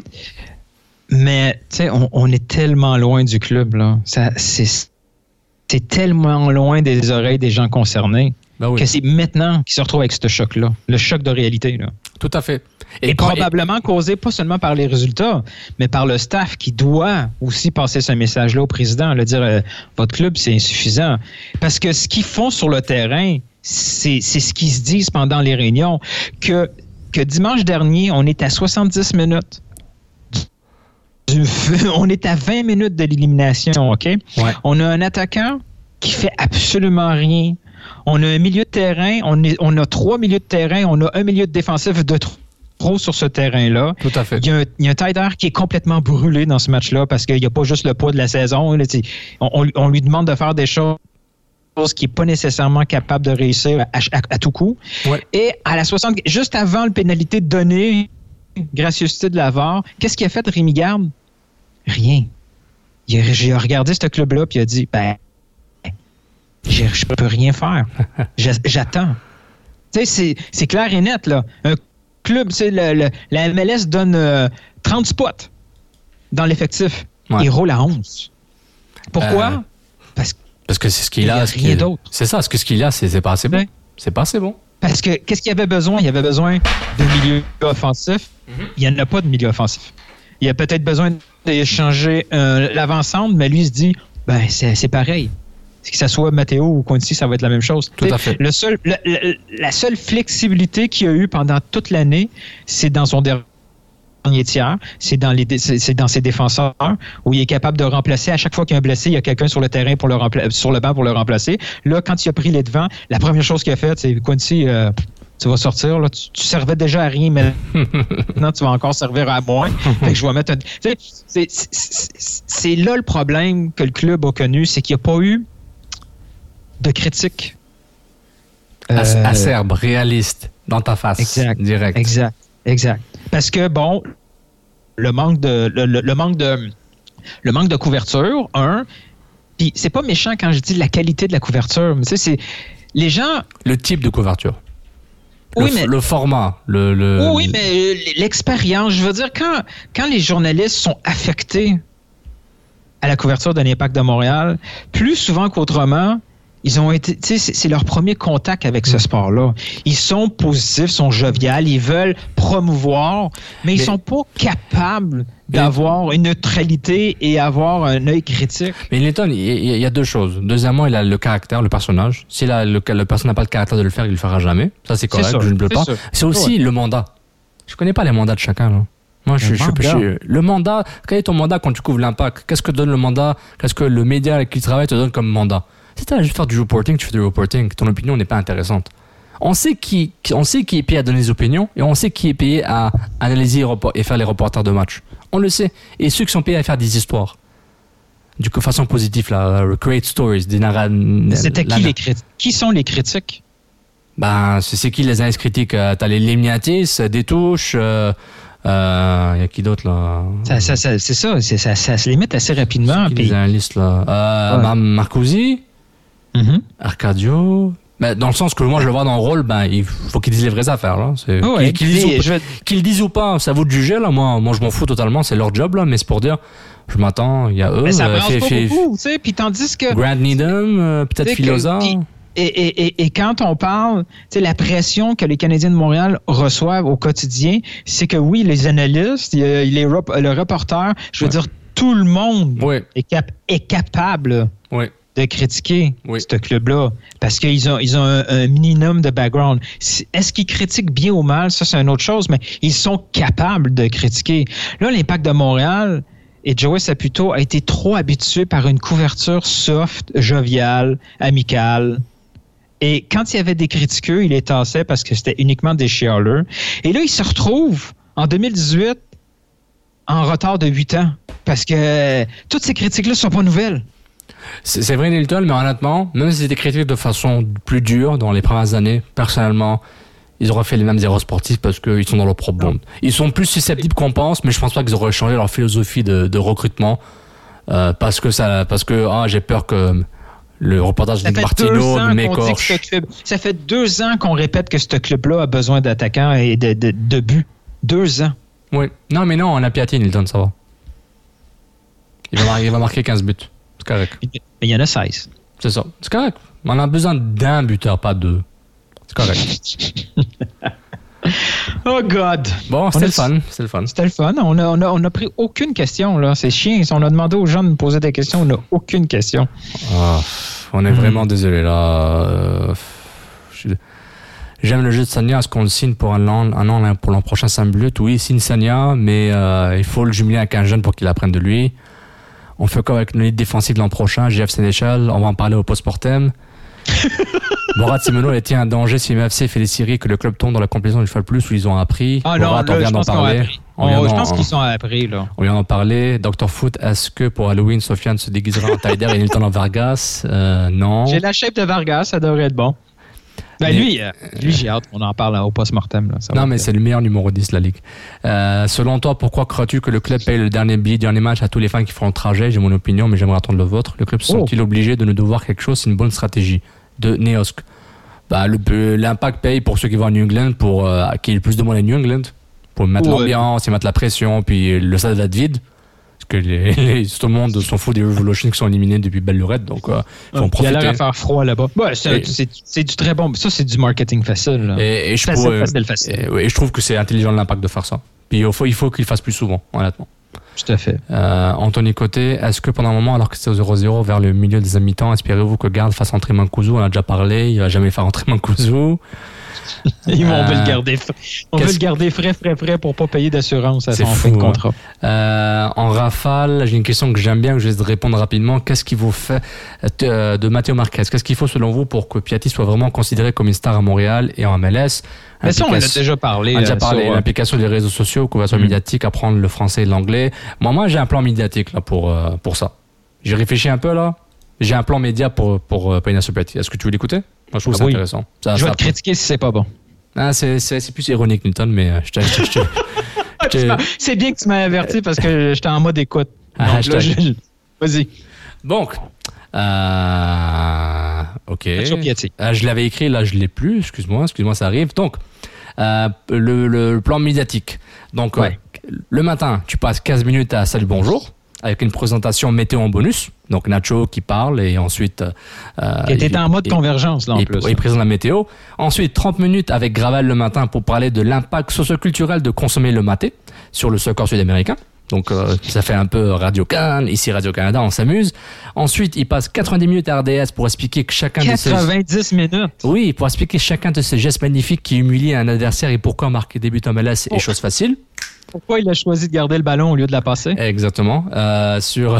Speaker 6: Mais on, on est tellement loin du club c'est, c'est tellement loin des oreilles des gens concernés
Speaker 5: Ben oui.
Speaker 6: que c'est maintenant qu'ils se retrouvent avec ce choc-là, le choc de réalité là.
Speaker 5: Tout à fait.
Speaker 6: Et, probablement causé pas seulement par les résultats, mais par le staff qui doit aussi passer ce message-là au président, le dire euh, votre club c'est insuffisant, parce que ce qu'ils font sur le terrain, c'est c'est ce qu'ils se disent pendant les réunions que que dimanche dernier on est à 70 minutes. du- on est à 20 minutes de l'élimination, OK? On a un attaquant qui fait absolument rien. On a un milieu de terrain, on, est- on a trois milieux de terrain, on a un milieu de défensif de trop trop sur ce terrain-là.
Speaker 5: Tout à fait.
Speaker 6: Il y a un, il y a un Tyler qui est complètement brûlé dans ce match-là parce qu'il n'y a pas juste le poids de la saison. là, on, lui demande de faire des choses qu'il n'est pas nécessairement capable de réussir à, à- à tout coup. Et à la 60, juste avant le pénalité donnée, gracieuseté de la VAR, qu'est-ce qu'il a fait Rémi Garde? Rien. Il a, regardé ce club-là puis il a dit, ben, je je peux rien faire. J'a- J'attends. Tu sais, c'est- c'est clair et net, là. Un club, tu sais, le- le- la MLS donne euh, 30 spots dans l'effectif. Il roule à 11. Pourquoi?
Speaker 5: Euh,
Speaker 6: Parce,
Speaker 5: Parce que c'est ce qu'il a.
Speaker 6: a
Speaker 5: ce
Speaker 6: rien d'autre.
Speaker 5: C'est ça, ce que ce qu'il a, c'est c'est pas assez bon. C'est pas assez bon.
Speaker 6: parce que qu'est-ce qu'il avait besoin? Il avait besoin de milieu offensif. Il n'y en a pas de milieu offensif. Il a peut-être besoin d'échanger euh, l'avant-centre, mais lui il se dit, ben, c'est c'est pareil. Que ce soit Matteo ou Quincy, ça va être la même chose.
Speaker 5: Tout à fait.
Speaker 6: Le seul, le- le- la seule flexibilité qu'il a eu pendant toute l'année, c'est dans son dernier tiers, c'est dans, les, dé- c'est c'est dans ses défenseurs, où il est capable de remplacer. À chaque fois qu'il y a un blessé, il y a quelqu'un sur le terrain pour le rempla- sur le banc pour le remplacer. Là, quand il a pris les devants, la première chose qu'il a faite, c'est Quincy, euh, tu vas sortir, là, tu, tu servais déjà à rien, mais maintenant tu vas encore servir à moins. Fait que je vais mettre un- c'est- C'est là le problème que le club a connu, c'est qu'il n'y a pas eu de critiques.
Speaker 5: Ac-
Speaker 6: Euh,
Speaker 5: Acerbe, réaliste, dans ta face.
Speaker 6: Exact.
Speaker 5: Direct.
Speaker 6: Exact. Exact. Parce que, bon, le manque de. Le, le- le manque de. Le manque de couverture, un. Puis c'est pas méchant quand je dis la qualité de la couverture. Mais tu sais, c'est. Les gens.
Speaker 5: Le type de couverture.
Speaker 6: Oui, mais-
Speaker 5: le format. Le, le-
Speaker 6: Oui, mais l'expérience, je veux dire, quand, quand les journalistes sont affectés à la couverture de l'Impact de Montréal, plus souvent qu'autrement, ils ont été, c'est- leur premier contact avec
Speaker 5: Mm.
Speaker 6: ce sport-là. Ils sont positifs, sont joviales, ils veulent promouvoir, mais ils
Speaker 5: Mais-
Speaker 6: sont pas capables d'avoir une neutralité et avoir un œil critique.
Speaker 5: Mais Linton, il y, a- il y a deux choses. Deuxièmement, il a le caractère, le personnage. Si la- le, le personnage n'a pas le caractère de le faire, il le fera jamais. Ça, c'est correct,
Speaker 6: sûr,
Speaker 5: je ne
Speaker 6: c'est
Speaker 5: pas. C'est aussi
Speaker 6: Ouais.
Speaker 5: le mandat. Je connais pas les mandats de chacun. Là. Moi, je,
Speaker 6: Le
Speaker 5: je, je-
Speaker 6: mandat.
Speaker 5: je- le mandat. Quel est ton mandat quand tu couvres l'impact? Qu'est-ce que donne le mandat? Qu'est-ce que le média avec qui tu travailles te donne comme mandat? Si tu juste faire du reporting, tu fais du reporting. Ton opinion n'est pas intéressante. On sait qui, on sait qui est payé à donner des opinions et on sait qui est payé à analyser et faire les reporters de match. On le sait. Et ceux qui sont payés à faire des histoires. Du coup, façon positive, là, euh, create stories, des narrations.
Speaker 6: C'était qui les critiques? Qui sont les critiques?
Speaker 5: Ben, c'est qui les analyses critiques? Euh, T'as les Limniatis, euh, des touches. euh, euh, y a qui d'autre là?
Speaker 6: Ça, ça- ça- c'est ça, ça, se limite assez rapidement.
Speaker 5: Qui
Speaker 6: puis-
Speaker 5: les analystes là? Euh,
Speaker 6: Ouais.
Speaker 5: Mar-
Speaker 6: Mhm.
Speaker 5: Arcadio. Ben, dans le sens que moi je le vois dans le rôle, ben il faut qu'ils disent les vraies affaires là.
Speaker 6: Ah ouais,
Speaker 5: qu'ils qu'ils disent,
Speaker 6: puis
Speaker 5: ou-
Speaker 6: vais-
Speaker 5: pas, ça vous de juger là. Moi, moi je m'en fous totalement, c'est leur job là. Mais c'est pour dire, je m'attends. Il y a eux.
Speaker 6: Mais ça
Speaker 5: euh, fait-
Speaker 6: pas
Speaker 5: fait-
Speaker 6: beaucoup, tu sais. Puis tandis que.
Speaker 5: Grant Needham, euh, peut-être Filosa.
Speaker 6: Et, et, et, et quand on parle, tu sais, la pression que les Canadiens de Montréal reçoivent au quotidien, c'est que oui, les analystes, les le reporter, je veux dire, tout le monde est, cap- est capable
Speaker 5: Ouais.
Speaker 6: De critiquer ce club-là parce qu'ils ont, ils ont un, un minimum de background. Est-ce qu'ils critiquent bien ou mal? Ça, c'est une autre chose, mais ils sont capables de critiquer. Là, l'impact de Montréal et Joey Saputo a été trop habitué par une couverture soft, joviale, amicale. Et quand il y avait des critiqueux, il les tassait parce que c'était uniquement des chialeux. Et là, il se retrouve en 2018 en retard de 8 ans parce que toutes ces critiques-là ne sont pas nouvelles.
Speaker 5: C'est vrai, Nilton, mais honnêtement, même si c'était critiqué de façon plus dure dans les premières années, personnellement, ils auraient fait les mêmes erreurs sportives parce qu'ils sont dans leur propre monde. Ils sont plus susceptibles qu'on pense, mais je pense pas qu'ils auraient changé leur philosophie de, de recrutement euh, parce que ça, parce que ah, j'ai peur que le reportage
Speaker 6: Ça
Speaker 5: de Martino m'écorche.
Speaker 6: ça fait deux ans qu'on répète que ce club-là a besoin d'attaquants et de, de, de buts. Deux ans.
Speaker 5: Oui. Non, mais non, on a Piatti, Nilton, ça va. Il va, mar- il va marquer 15 buts. C'est correct.
Speaker 6: Mais il y en a 16.
Speaker 5: C'est ça. C'est correct. On a besoin d'un buteur, pas deux. C'est correct.
Speaker 6: Oh God!
Speaker 5: Bon,
Speaker 6: On
Speaker 5: c'était le fun. C'était le fun.
Speaker 6: C'était le fun. On a, on, a, on a pris aucune question. là. C'est chiant. On a demandé aux gens de nous poser des questions. On n'a aucune question.
Speaker 5: Ah, on est
Speaker 6: Hmm.
Speaker 5: vraiment désolé là. Euh, J'aime le jeu de Sanya. Est-ce qu'on le signe pour un an, un an pour l'an prochain? 5 buts Oui, signe Sanya, mais euh, il faut le jumeler avec un jeune pour qu'il apprenne de lui. On fait quoi avec nos lits défensifs l'an prochain GF Sénéchal, on va en parler au post-mortem. Borat Simono était un danger si MFC fait les séries que le club tombe dans la compétition une fois de plus où ils ont appris.
Speaker 6: Ah non, là,
Speaker 5: on vient d'en parler. On
Speaker 6: Oh, je pense qu'ils sont appris. Là.
Speaker 5: on vient d'en parler. Dr Foot, est-ce que pour Halloween, Sofiane se déguisera en Tyder et Nilton en Vargas? Euh, Non.
Speaker 6: J'ai la shape de Vargas. Ça devrait être bon. Ben,
Speaker 5: Mais-
Speaker 6: lui, euh, lui j'ai hâte qu'on en parle au post-mortem.
Speaker 5: Non, mais c'est le meilleur numéro 10 de la Ligue. Euh, selon toi, pourquoi crois-tu que le club paye le dernier billet, dernier match à tous les fans qui font le trajet? J'ai mon opinion, mais j'aimerais entendre le vôtre. Le club
Speaker 6: Oh.
Speaker 5: sent-il obligé de nous devoir quelque chose? C'est une bonne stratégie. De Neosk. Bah, le- L'impact paye pour ceux qui vont à New England, pour euh, qu'il y ait le plus de monde à New England, pour mettre
Speaker 6: Ouais.
Speaker 5: l'ambiance, et mettre la pression, puis le stade va être vide. Parce que les, les- tout le monde s'en fout des Revolutions qui sont éliminés depuis belle lurette, donc euh, en
Speaker 6: Il a
Speaker 5: profiter.
Speaker 6: l'air à faire froid là-bas. Ouais, c'est du très bon. Ça, c'est du marketing facile. là.
Speaker 5: Et, et je
Speaker 6: Facile,
Speaker 5: trouve,
Speaker 6: facile, facile.
Speaker 5: et- ouais, et je trouve que c'est intelligent de l'impact de faire ça. Puis il faut, il faut qu'il fasse plus souvent, honnêtement.
Speaker 6: Tout à fait.
Speaker 5: Euh, Anthony Côté, est-ce que pendant un moment, alors que c'était au 0-0 vers le milieu des mi-temps, espérez-vous que Garde fasse entrer Mancuso? On a déjà parlé, il va jamais faire entrer Mancuso.
Speaker 6: Ils vont- on veut
Speaker 5: Euh,
Speaker 6: le garder frais. On veut le garder frais, frais, frais pour pas payer d'assurance à son fin
Speaker 5: fou,
Speaker 6: de contrat.
Speaker 5: hein. Euh, en rafale, j'ai une question que j'aime bien, que je vais te répondre rapidement. Qu'est-ce qu'il vous fait euh, de Matteo Marquez Qu'est-ce qu'il faut selon vous pour que Piatti soit vraiment considéré comme une star à Montréal et en MLS
Speaker 6: Mais ça, on en a déjà parlé.
Speaker 5: On a déjà
Speaker 6: euh,
Speaker 5: parlé,
Speaker 6: euh,
Speaker 5: l'implication des réseaux sociaux, couverture
Speaker 6: Mhm.
Speaker 5: médiatique, apprendre le français et l'anglais. Moi, moi, j'ai un plan médiatique là pour euh, pour ça. J'ai réfléchi un peu là. J'ai un plan média pour pour euh, Paina. Est-ce que tu veux l'écouter? Moi, je trouve
Speaker 6: Ah oui.
Speaker 5: intéressant. Ça-
Speaker 6: Je vais
Speaker 5: ça-
Speaker 6: te critiquer si c'est pas bon.
Speaker 5: Ah, c'est plus ironique Newton, mais euh, je te- te-
Speaker 6: C'est bien que tu m'as averti parce que j'étais en mode écoute.
Speaker 5: Ah,
Speaker 6: Vas-y.
Speaker 5: Donc, euh, ok. Euh, je l'avais écrit, là je l'ai plus. Excuse-moi, excuse-moi, ça arrive. Donc, euh, le, le plan médiatique. Donc,
Speaker 6: Ouais.
Speaker 5: le matin, tu passes 15 minutes à Salut Bonjour avec une présentation météo en bonus. Donc Nacho qui parle et ensuite. Euh,
Speaker 6: Qui était en mode convergence, là, en
Speaker 5: il,
Speaker 6: plus.
Speaker 5: la météo. Ensuite, 30 minutes avec Gravel le matin pour parler de l'impact socioculturel de consommer le maté sur le soccer sud-américain. Donc euh, ça fait un peu Radio Cannes, ici Radio Canada, on s'amuse. Ensuite, il passe 90 minutes à RDS pour expliquer que chacun de ces
Speaker 6: 90 minutes.
Speaker 5: oui, pour expliquer chacun de ces gestes magnifiques qui humilient un adversaire et pourquoi marquer des buts en MLS est
Speaker 6: Oh.
Speaker 5: chose facile.
Speaker 6: Pourquoi il a choisi de garder le ballon au lieu de la passer?
Speaker 5: Exactement. Euh, sur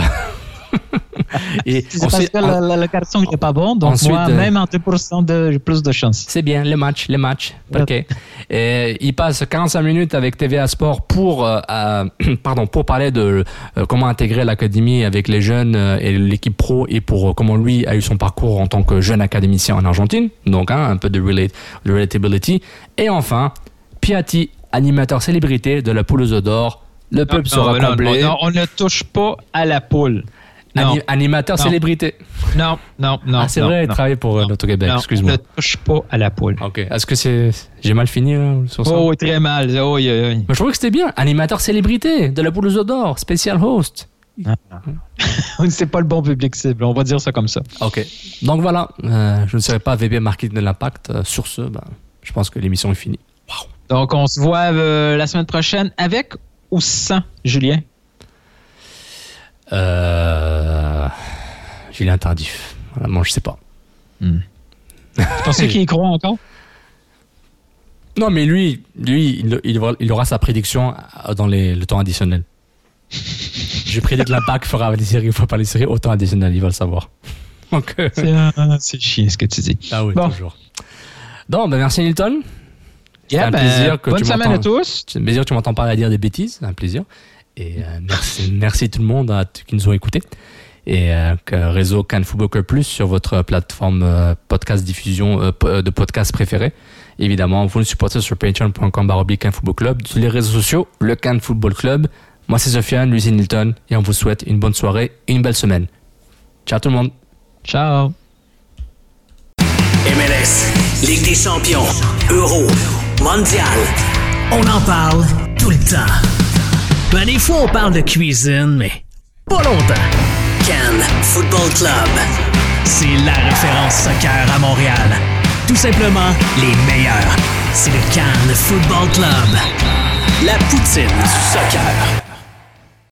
Speaker 5: et
Speaker 6: C'est parce que le, le- le garçon n'est pas bon, donc
Speaker 5: Ensuite,
Speaker 6: moi,
Speaker 5: euh,
Speaker 6: même en 2% de plus de chance.
Speaker 5: C'est bien, les matchs, les matchs. Ok. Et il passe 45 minutes avec TVA Sport pour, euh, euh, pardon, pour parler de euh, comment intégrer l'académie avec les jeunes et l'équipe pro et pour euh, comment lui a eu son parcours en tant que jeune académicien en Argentine. Donc, hein, un peu de, relate, de relatability. Et enfin, Piatti, animateur célébrité de la Pouleuse d'Or. Le peuple
Speaker 6: Non,
Speaker 5: sera
Speaker 6: non,
Speaker 5: comblé.
Speaker 6: non, on ne touche pas à la poule. Non.
Speaker 5: Animateur
Speaker 6: Non.
Speaker 5: célébrité.
Speaker 6: Non, non, non.
Speaker 5: ah, c'est vrai, il travaille pour euh, l'Auto-Québec, excuse-moi.
Speaker 6: Ne touche pas à la poule.
Speaker 5: Ok. Est-ce que c'est. J'ai mal fini là, sur ça?
Speaker 6: Oh, très mal. Oh, oui, oui, oui.
Speaker 5: Mais je trouvais que c'était bien. Animateur célébrité de la Pouleuse d'Or, spécial host.
Speaker 6: C'est pas le bon public cible. On va dire ça comme ça.
Speaker 5: Ok. Donc voilà, euh, je ne serai pas VP marketing de l'impact. Euh, sur ce, ben, je pense que l'émission est finie.
Speaker 6: Donc, on se voit euh, la semaine prochaine avec ou sans Julien?
Speaker 5: Euh... Julien Tardif. Voilà, moi, je sais pas.
Speaker 6: Tu penses qu'il y croit encore?
Speaker 5: Non, mais lui, lui il, il aura, il aura sa prédiction dans les, le temps additionnel. je prédis que l'impact fera les séries ou fera pas les séries au temps additionnel, il va le savoir. Donc, euh,
Speaker 6: C'est euh, c'est chiant ce que tu dis.
Speaker 5: ah oui,
Speaker 6: Bon.
Speaker 5: toujours. Donc, ben, merci Nilton.
Speaker 6: Yeah,
Speaker 5: un
Speaker 6: ben,
Speaker 5: plaisir que
Speaker 6: bonne
Speaker 5: tu
Speaker 6: semaine à tous.
Speaker 5: C'est un plaisir que tu m'entends parler à dire des bêtises, c'est un plaisir. Et euh, merci, merci tout le monde à- qui nous ont écoutés. et euh, réseau Can Football Club Plus sur votre plateforme euh, podcast diffusion de podcast préférée. Évidemment, vous nous supportez sur patreon.com baroblique Football Club, sur les réseaux sociaux, le Can Football Club. Moi, c'est Sofiane, c'est Nilton, et on vous souhaite une bonne soirée et une belle semaine. Ciao tout le monde.
Speaker 6: Ciao.
Speaker 7: MLS, Ligue des champions, Euro, Mondial. On en parle tout le temps. Ben, des fois, on parle de cuisine, mais pas longtemps. Cannes Football Club. C'est la référence soccer à Montréal. Tout simplement les meilleurs. C'est le Cannes Football Club. La poutine du soccer.